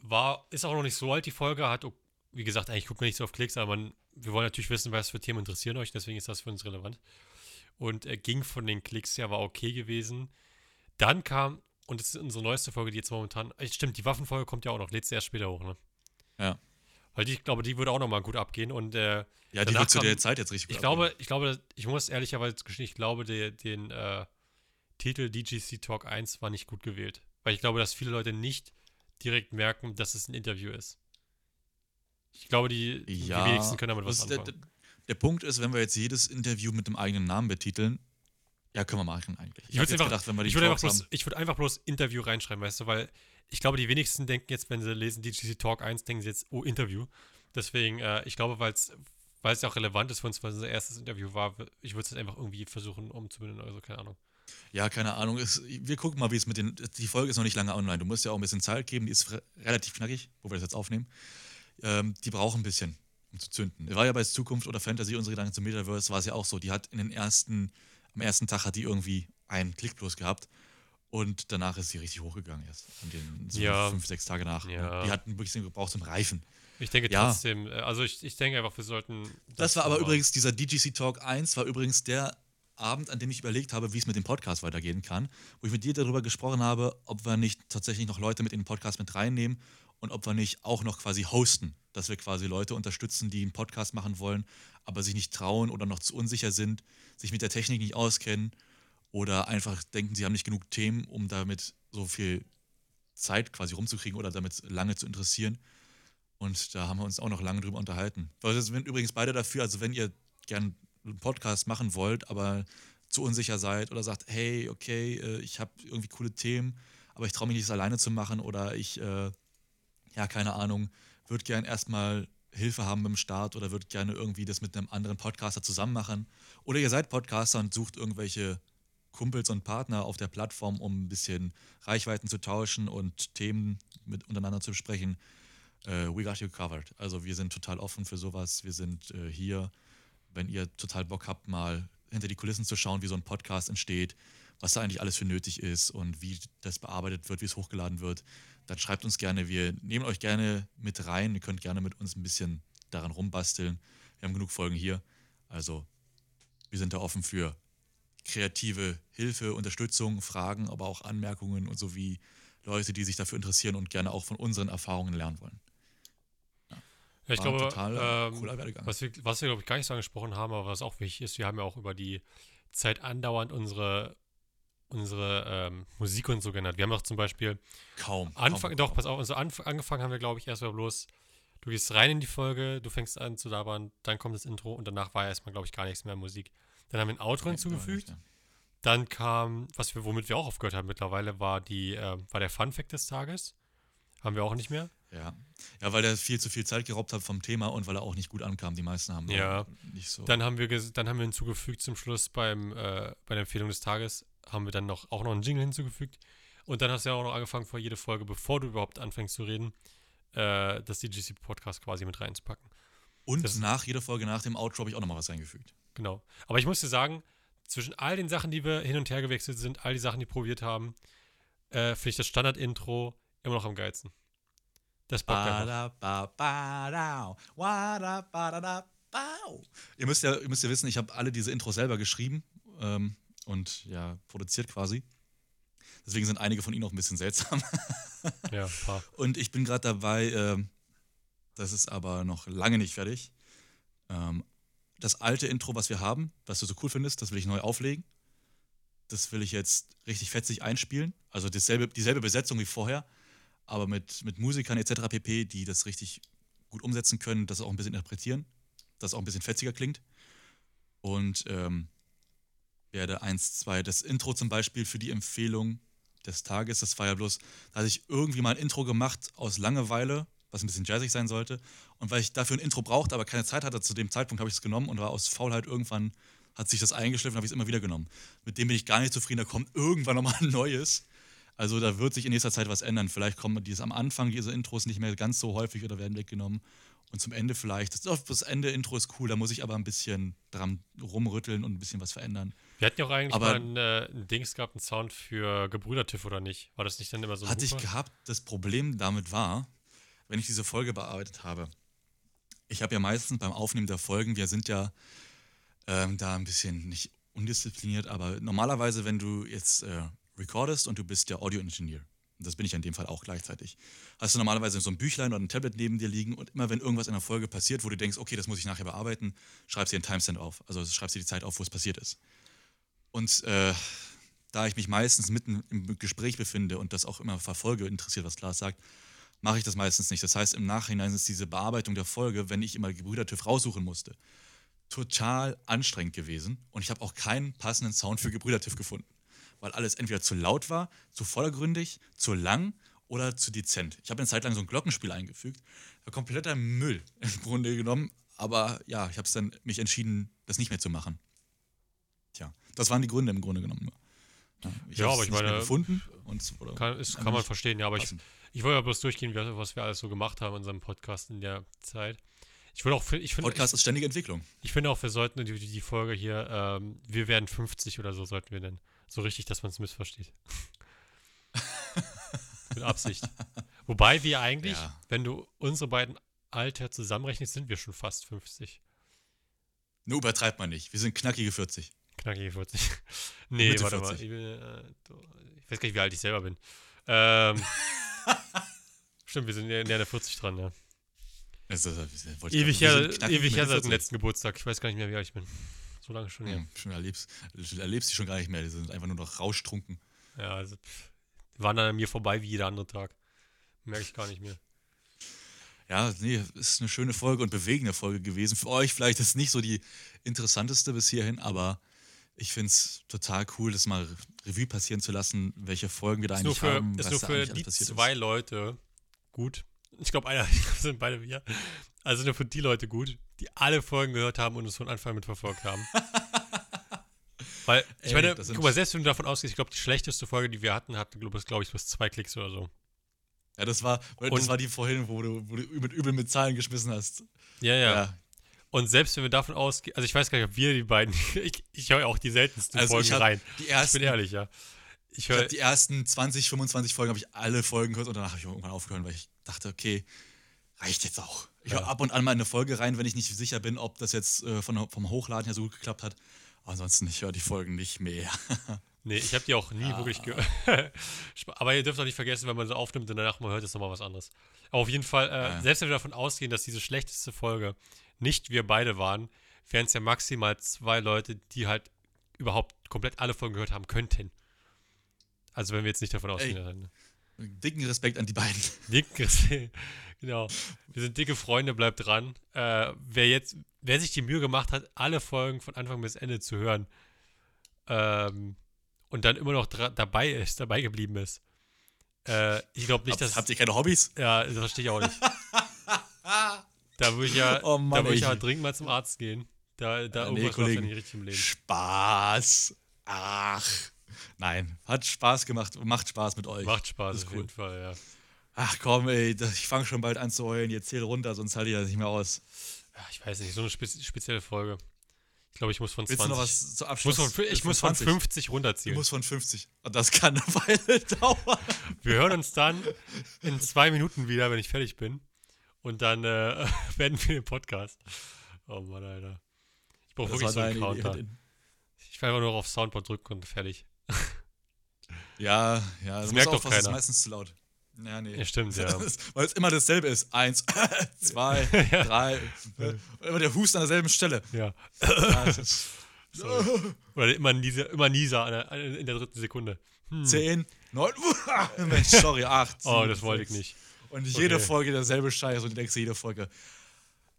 War, ist auch noch nicht so alt, die Folge. Hat, wie gesagt, eigentlich guckt man nicht so auf Klicks, aber man, wir wollen natürlich wissen, was für Themen interessieren euch, deswegen ist das für uns relevant. Und äh, ging von den Klicks her, war okay gewesen. Dann kam, und das ist unsere neueste Folge, die jetzt momentan, äh, stimmt, die Waffenfolge kommt ja auch noch, lädt sie erst später hoch, ne? Ja. Weil die, ich glaube, die würde auch nochmal gut abgehen und äh, Ja, die wird zu der Zeit jetzt richtig gut ich glaube, ich glaube, ich muss ehrlicherweise gestehen, ich glaube, der, den äh, Titel DGC Talk 1 war nicht gut gewählt. Weil ich glaube, dass viele Leute nicht direkt merken, dass es ein Interview ist. Ich glaube, die, Ja, die wenigsten können damit was der, anfangen. der, der Punkt ist, wenn wir jetzt jedes Interview mit einem eigenen Namen betiteln, ja, können wir machen eigentlich. Ich würde hab einfach, wenn wir die ich würd einfach, bloß, ich würd einfach bloß Interview reinschreiben, weißt du, weil ich glaube, die wenigsten denken jetzt, wenn sie lesen DGC Talk 1, denken sie jetzt, oh, Interview. Deswegen, äh, ich glaube, weil es ja auch relevant ist für uns, weil es unser erstes Interview war, ich würde es einfach irgendwie versuchen umzubinden oder so, keine Ahnung. Ja, keine Ahnung. Es, wir gucken mal, wie es mit den. Die Folge ist noch nicht lange online. Du musst ja auch ein bisschen Zeit geben. Die ist re- relativ knackig, wo wir das jetzt aufnehmen. Ähm, die brauchen ein bisschen, um zu zünden. War ja bei Zukunft oder Fantasy, unsere Gedanken zum Metaverse, war es ja auch so. Die hat in den ersten, am ersten Tag hat die irgendwie einen Klick bloß gehabt. Und danach ist sie richtig hochgegangen erst. An den so Ja. fünf, sechs Tage nach. Ja. Die hat ein bisschen gebraucht zum Reifen. Ich denke Ja. trotzdem, äh, also ich, ich denke einfach, wir sollten. Das war aber nochmal- übrigens, dieser DGC Talk 1 war übrigens der Abend, an dem ich überlegt habe, wie es mit dem Podcast weitergehen kann. Wo ich mit dir darüber gesprochen habe, ob wir nicht tatsächlich noch Leute mit in den Podcast mit reinnehmen und ob wir nicht auch noch quasi hosten. Dass wir quasi Leute unterstützen, die einen Podcast machen wollen, aber sich nicht trauen oder noch zu unsicher sind, sich mit der Technik nicht auskennen oder einfach denken, sie haben nicht genug Themen, um damit so viel Zeit quasi rumzukriegen oder damit lange zu interessieren. Und da haben wir uns auch noch lange drüber unterhalten. Wir sind übrigens beide dafür, also wenn ihr gern einen Podcast machen wollt, aber zu unsicher seid oder sagt, hey, okay, äh, ich habe irgendwie coole Themen, aber ich traue mich nicht, es alleine zu machen oder ich, äh, ja, keine Ahnung, würde gern erstmal Hilfe haben beim Start oder würde gerne irgendwie das mit einem anderen Podcaster zusammen machen. Oder ihr seid Podcaster und sucht irgendwelche Kumpels und Partner auf der Plattform, um ein bisschen Reichweiten zu tauschen und Themen mit untereinander zu besprechen. Äh, we got you covered. Also wir sind total offen für sowas. Wir sind äh, hier, wenn ihr total Bock habt, mal hinter die Kulissen zu schauen, wie so ein Podcast entsteht, was da eigentlich alles für nötig ist und wie das bearbeitet wird, wie es hochgeladen wird, dann schreibt uns gerne. Wir nehmen euch gerne mit rein. Ihr könnt gerne mit uns ein bisschen daran rumbasteln. Wir haben genug Folgen hier. Also wir sind da offen für kreative Hilfe, Unterstützung, Fragen, aber auch Anmerkungen und sowie Leute, die sich dafür interessieren und gerne auch von unseren Erfahrungen lernen wollen. Ja, ich glaube, total äh, ähm, was wir, was wir glaube ich, gar nicht so angesprochen haben, aber was auch wichtig ist, wir haben ja auch über die Zeit andauernd unsere, unsere ähm, Musik und so genannt. Wir haben auch zum Beispiel Kaum. Anfang, kaum, doch, kaum. pass auf, also anf angefangen haben wir, glaube ich, erstmal bloß, du gehst rein in die Folge, du fängst an zu labern, dann kommt das Intro und danach war erstmal, glaube ich, gar nichts mehr Musik. Dann haben wir ein Outro hinzugefügt. Ja, Dann kam, was wir, womit wir auch aufgehört haben mittlerweile, war die, äh, war der Fun Fact des Tages. Haben wir auch nicht mehr. Ja. ja, weil der viel zu viel Zeit geraubt hat vom Thema und weil er auch nicht gut ankam. Die meisten haben Ja. nicht so. Dann haben wir, dann haben wir hinzugefügt zum Schluss beim, äh, bei der Empfehlung des Tages, haben wir dann noch, auch noch einen Jingle hinzugefügt. Und dann hast du ja auch noch angefangen, vor jede Folge, bevor du überhaupt anfängst zu reden, äh, das DGC-Podcast quasi mit reinzupacken. und das- nach jeder Folge, nach dem Outro, habe ich auch nochmal was eingefügt. Genau. Aber ich muss dir sagen, zwischen all den Sachen, die wir hin und her gewechselt sind, all die Sachen, die probiert haben, äh, finde ich das Standard-Intro immer noch am geilsten. Das bockt einfach. Ihr müsst ja, ihr müsst ja wissen, ich habe alle diese Intros selber geschrieben ähm, und ja, produziert quasi. Deswegen sind einige von ihnen auch ein bisschen seltsam. Ja, paar. Und ich bin gerade dabei, ähm, das ist aber noch lange nicht fertig. Das alte Intro, was wir haben, was du so cool findest, das will ich neu auflegen. Das will ich jetzt richtig fetzig einspielen. Also dasselbe, dieselbe Besetzung wie vorher, aber mit, mit Musikern etc. pp., die das richtig gut umsetzen können, das auch ein bisschen interpretieren, dass es auch ein bisschen fetziger klingt. und ähm, werde eins, zwei, das Intro zum Beispiel für die Empfehlung des Tages, das war ja bloß, da hatte ich irgendwie mal ein Intro gemacht aus Langeweile, was ein bisschen jazzig sein sollte. Und weil ich dafür ein Intro brauchte, aber keine Zeit hatte, zu dem Zeitpunkt habe ich es genommen und war aus Faulheit irgendwann, hat sich das eingeschliffen, habe ich es immer wieder genommen. Mit dem bin ich gar nicht zufrieden, da kommt irgendwann nochmal ein neues. Also da wird sich in nächster Zeit was ändern. Vielleicht kommen dieses am Anfang diese Intros nicht mehr ganz so häufig oder werden weggenommen. Und zum Ende vielleicht. Das, das Ende-Intro ist cool, da muss ich aber ein bisschen dran rumrütteln und ein bisschen was verändern. Wir hatten ja auch eigentlich Aber- mal ein, äh, ein Dings gehabt, einen Sound für Gebrüder-TIFF oder nicht? War das nicht dann immer so ein Hatte ich Looper? gehabt. Das Problem damit war, wenn ich diese Folge bearbeitet habe, ich habe ja meistens beim Aufnehmen der Folgen, wir sind ja ähm, da ein bisschen nicht undiszipliniert, aber normalerweise, wenn du jetzt äh, recordest und du bist der Audio-Engineer, das bin ich in dem Fall auch gleichzeitig, hast du normalerweise so ein Büchlein oder ein Tablet neben dir liegen und immer wenn irgendwas in der Folge passiert, wo du denkst, okay, das muss ich nachher bearbeiten, schreibst dir einen Timestamp auf. Also schreibst dir die Zeit auf, wo es passiert ist. Und äh, da ich mich meistens mitten im Gespräch befinde und das auch immer verfolge, interessiert, was Klaas sagt, mache ich das meistens nicht. Das heißt, im Nachhinein ist diese Bearbeitung der Folge, wenn ich immer Gebrüder TÜV raussuchen musste, total anstrengend gewesen. Und ich habe auch keinen passenden Sound für Gebrüder TÜV gefunden. Weil alles entweder zu laut war, zu vollgründig, zu lang oder zu dezent. Ich habe eine Zeit lang so ein Glockenspiel eingefügt. War kompletter Müll im Grunde genommen. Aber ja, ich habe es dann mich entschieden, das nicht mehr zu machen. Tja, das waren die Gründe im Grunde genommen. Ja, ich Ja, aber ich meine, gefunden und Kann, ist, kann man verstehen, ja, aber ich, passend. Ich wollte ja bloß durchgehen, was wir alles so gemacht haben in unserem Podcast in der Zeit. Ich würde auch, ich finde, Podcast ist ständige Entwicklung. ich finde auch, wir sollten die, die Folge hier, ähm, wir werden 50 oder so sollten wir nennen. So richtig, dass man es missversteht. Mit Absicht. Wobei wir eigentlich, Ja. wenn du unsere beiden Alter zusammenrechnest, sind wir schon fast 50. Nur übertreibt man nicht. Wir sind knackige 40. Knackige 40. nee, Mitte warte 40. mal. Ich, bin, äh, ich weiß gar nicht, wie alt ich selber bin. Ähm, stimmt, wir sind näher der 40 dran, ja. Ich Ewig her, ewig her seit dem 40. letzten Geburtstag. Ich weiß gar nicht mehr, wie alt ich bin. So lange schon her. Hm, schon erlebst, erlebst die schon gar nicht mehr. Die sind einfach nur noch rauschtrunken. Ja, also pff, waren dann an mir vorbei wie jeder andere Tag. Merke ich gar nicht mehr. Ja, nee, ist eine schöne Folge und bewegende Folge gewesen. Für euch vielleicht ist nicht so die interessanteste bis hierhin, aber ich finde es total cool, das mal Revue passieren zu lassen, welche Folgen wir da Ist eigentlich für, haben. ist nur für die zwei Leute gut. Ich glaube, einer ich sind beide wir. Also nur für die Leute gut, die alle Folgen gehört haben und uns von Anfang mit verfolgt haben. Weil, ich Ey, meine, guck mal, selbst wenn du davon ausgehst, ich glaube, die schlechteste Folge, die wir hatten, hat, glaube glaub ich, bloß zwei Klicks oder so. Ja, das war, das Und- war die vorhin, wo du, wo du mit übel mit Zahlen geschmissen hast. Ja, ja. Ja. Und selbst wenn wir davon ausgehen, also ich weiß gar nicht, ob wir die beiden, ich, ich höre ja auch die seltensten Also Folgen ich rein. die Ich ersten, bin ehrlich, ja. Ich ich höre, die ersten 20, 25 Folgen habe ich alle Folgen gehört und danach habe ich irgendwann aufgehört, weil ich dachte, okay, reicht jetzt auch. Ich höre Ja. ab und an mal eine Folge rein, wenn ich nicht sicher bin, ob das jetzt äh, von, vom Hochladen her so gut geklappt hat. Aber ansonsten, ich höre die Folgen nicht mehr. nee, ich habe die auch nie Ah. wirklich gehört. Aber ihr dürft auch nicht vergessen, wenn man so aufnimmt und danach mal hört, ist nochmal was anderes. Aber auf jeden Fall, äh, Ja. selbst wenn wir davon ausgehen, dass diese schlechteste Folge nicht wir beide waren, wären es ja maximal zwei Leute, die halt überhaupt komplett alle Folgen gehört haben könnten. Also wenn wir jetzt nicht davon ausgehen. Ey. dann- Dicken Respekt an die beiden. Dicke, genau. Wir sind dicke Freunde, bleibt dran. Äh, wer jetzt, wer sich die Mühe gemacht hat, alle Folgen von Anfang bis Ende zu hören ähm, und dann immer noch dabei ist, dabei geblieben ist. Äh, ich glaube nicht, Hab, dass. habt ihr keine Hobbys? ja, das verstehe ich auch nicht. da würde ich ja, Oh Mann, da würde ich ja dringend mal zum Arzt gehen. Da, da Ja, nee, irgendwas Kollegen. nicht richtig im Leben. Spaß. Ach. Nein, hat Spaß gemacht, macht Spaß mit euch. Macht Spaß ist auf cool. jeden Fall, ja. Ach komm, ey, ich fange schon bald an zu heulen. Jetzt zähl runter, sonst halte ich das nicht mehr aus. Ich weiß nicht, so eine spez spezielle Folge. Ich glaube, ich muss von 20. Willst du noch was zu ich Abschluss? muss von, ich muss von 20. 50 Du runterziehen. musst von 50. Und das kann eine Weile dauern. Wir hören uns dann in zwei Minuten wieder, wenn ich fertig bin. Und dann äh, werden wir den Podcast. Oh Mann, Alter. Ich brauche wirklich so einen Counter. Idee. Ich will einfach nur auf Soundboard drücken und fertig. Ja, ja, Das merkt musst doch aufpassen, das ist keiner. meistens zu laut. Ja, nee. Ja, stimmt, ja. Weil es immer dasselbe ist. Eins, zwei, Ja. drei. äh, Immer der Hust an derselben Stelle. ja. Oder immer Nieser, immer Nieser in der dritten Sekunde. Hm. Zehn, neun, Mensch, sorry, acht. Oh, das wollte ich nicht. Und jede Okay. Folge derselbe Scheiß und denkst dir jede Folge,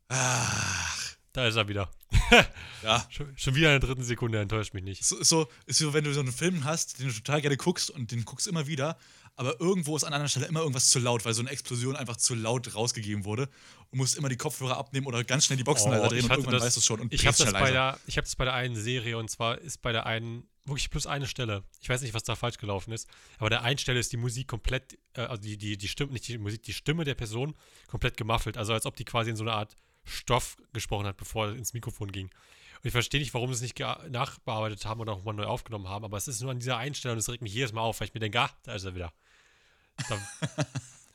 ach, Da ist er wieder. Ja. Schon, schon wieder in der dritten Sekunde enttäuscht mich nicht. So, ist so, ist so, wenn du so einen Film hast, den du total gerne guckst und den guckst immer wieder, aber irgendwo ist an einer Stelle immer irgendwas zu laut, weil so eine Explosion einfach zu laut rausgegeben wurde und musst immer die Kopfhörer abnehmen oder ganz schnell die Boxenleiter Oh, drehen ich und irgendwann das- weißt du es schon und Ich habe das, bei der- ich hab das bei der einen Serie und zwar ist bei der einen wirklich plus eine Stelle. Ich weiß nicht, was da falsch gelaufen ist, aber der einen Stelle ist die Musik komplett, äh, also die, die, die Stimme, nicht die Musik, die Stimme der Person komplett gemaffelt. Also als ob die quasi in so einer Art Stoff gesprochen hat, bevor er ins Mikrofon ging. Und ich verstehe nicht, warum sie es nicht nachbearbeitet haben oder nochmal neu aufgenommen haben, aber es ist nur an dieser Einstellung, das regt mich jedes Mal auf, weil ich mir denke, ah, da ist er wieder. Da,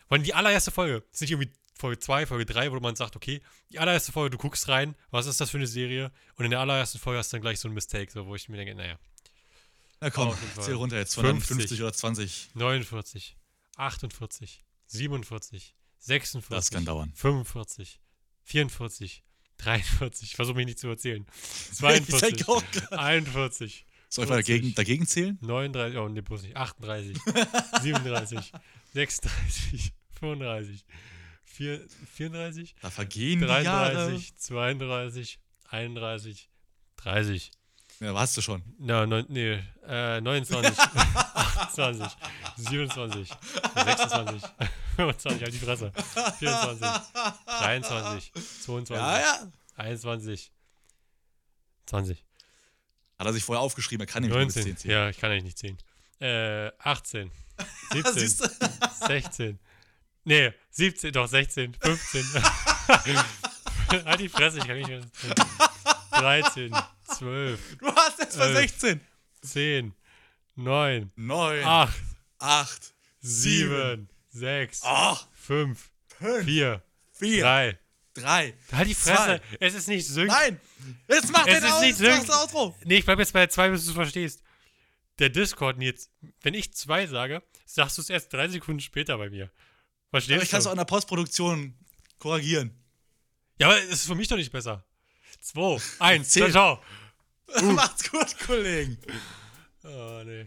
Weil die allererste Folge, das ist nicht irgendwie Folge 2, Folge 3, wo man sagt, okay, die allererste Folge, du guckst rein, was ist das für eine Serie? Und in der allerersten Folge hast du dann gleich so ein Mistake, so, wo ich mir denke, naja, Na komm, zähl runter jetzt von dann 50. 50 oder 20. 49, 48, 47, 46, Das kann dauern. 45, 44, 43, ich versuche mich nicht zu erzählen, Ich 42, denke auch gerade. 41, Soll ich mal dagegen, dagegen zählen? 39, oh ne, bloß nicht, 38, 37, 36, 35, 4, 34, Da vergehen die Jahre. 33, 32, 31, 30. Ja, hast du schon. Na, neun, nee, äh, 29, 28, 27, 26, 25, halt die Fresse, 24, 23, 22, Ja, ja. 21, 20, Hat er sich vorher aufgeschrieben, er kann nämlich nur bis 19, 10 zählen. ja, ich kann eigentlich nicht zählen, äh, 18, 17, Siehst du? 16, nee, 17, doch, 16, 15, halt die Fresse, ich kann nicht mehr, 13, 12, Du hast erst mal Elf. 16. 10, 9, 9, 8, 8, 7, 6, 8, 5, 5, 4, 4, 3. 3. Halt die Fresse. Es ist nicht sync. Nein! Jetzt mach Es den ist nicht sync. Outro. Nee, ich bleib jetzt bei 2, bis du es verstehst. Der Discord jetzt, wenn ich 2 sage, sagst du es erst 3 Sekunden später bei mir. Aber Verstehst ich kann es du? auch in der Postproduktion korrigieren. Ja, aber es ist für mich doch nicht besser. 2, 1, Zehn. ciao. Macht's gut, Kollegen. Oh, nee.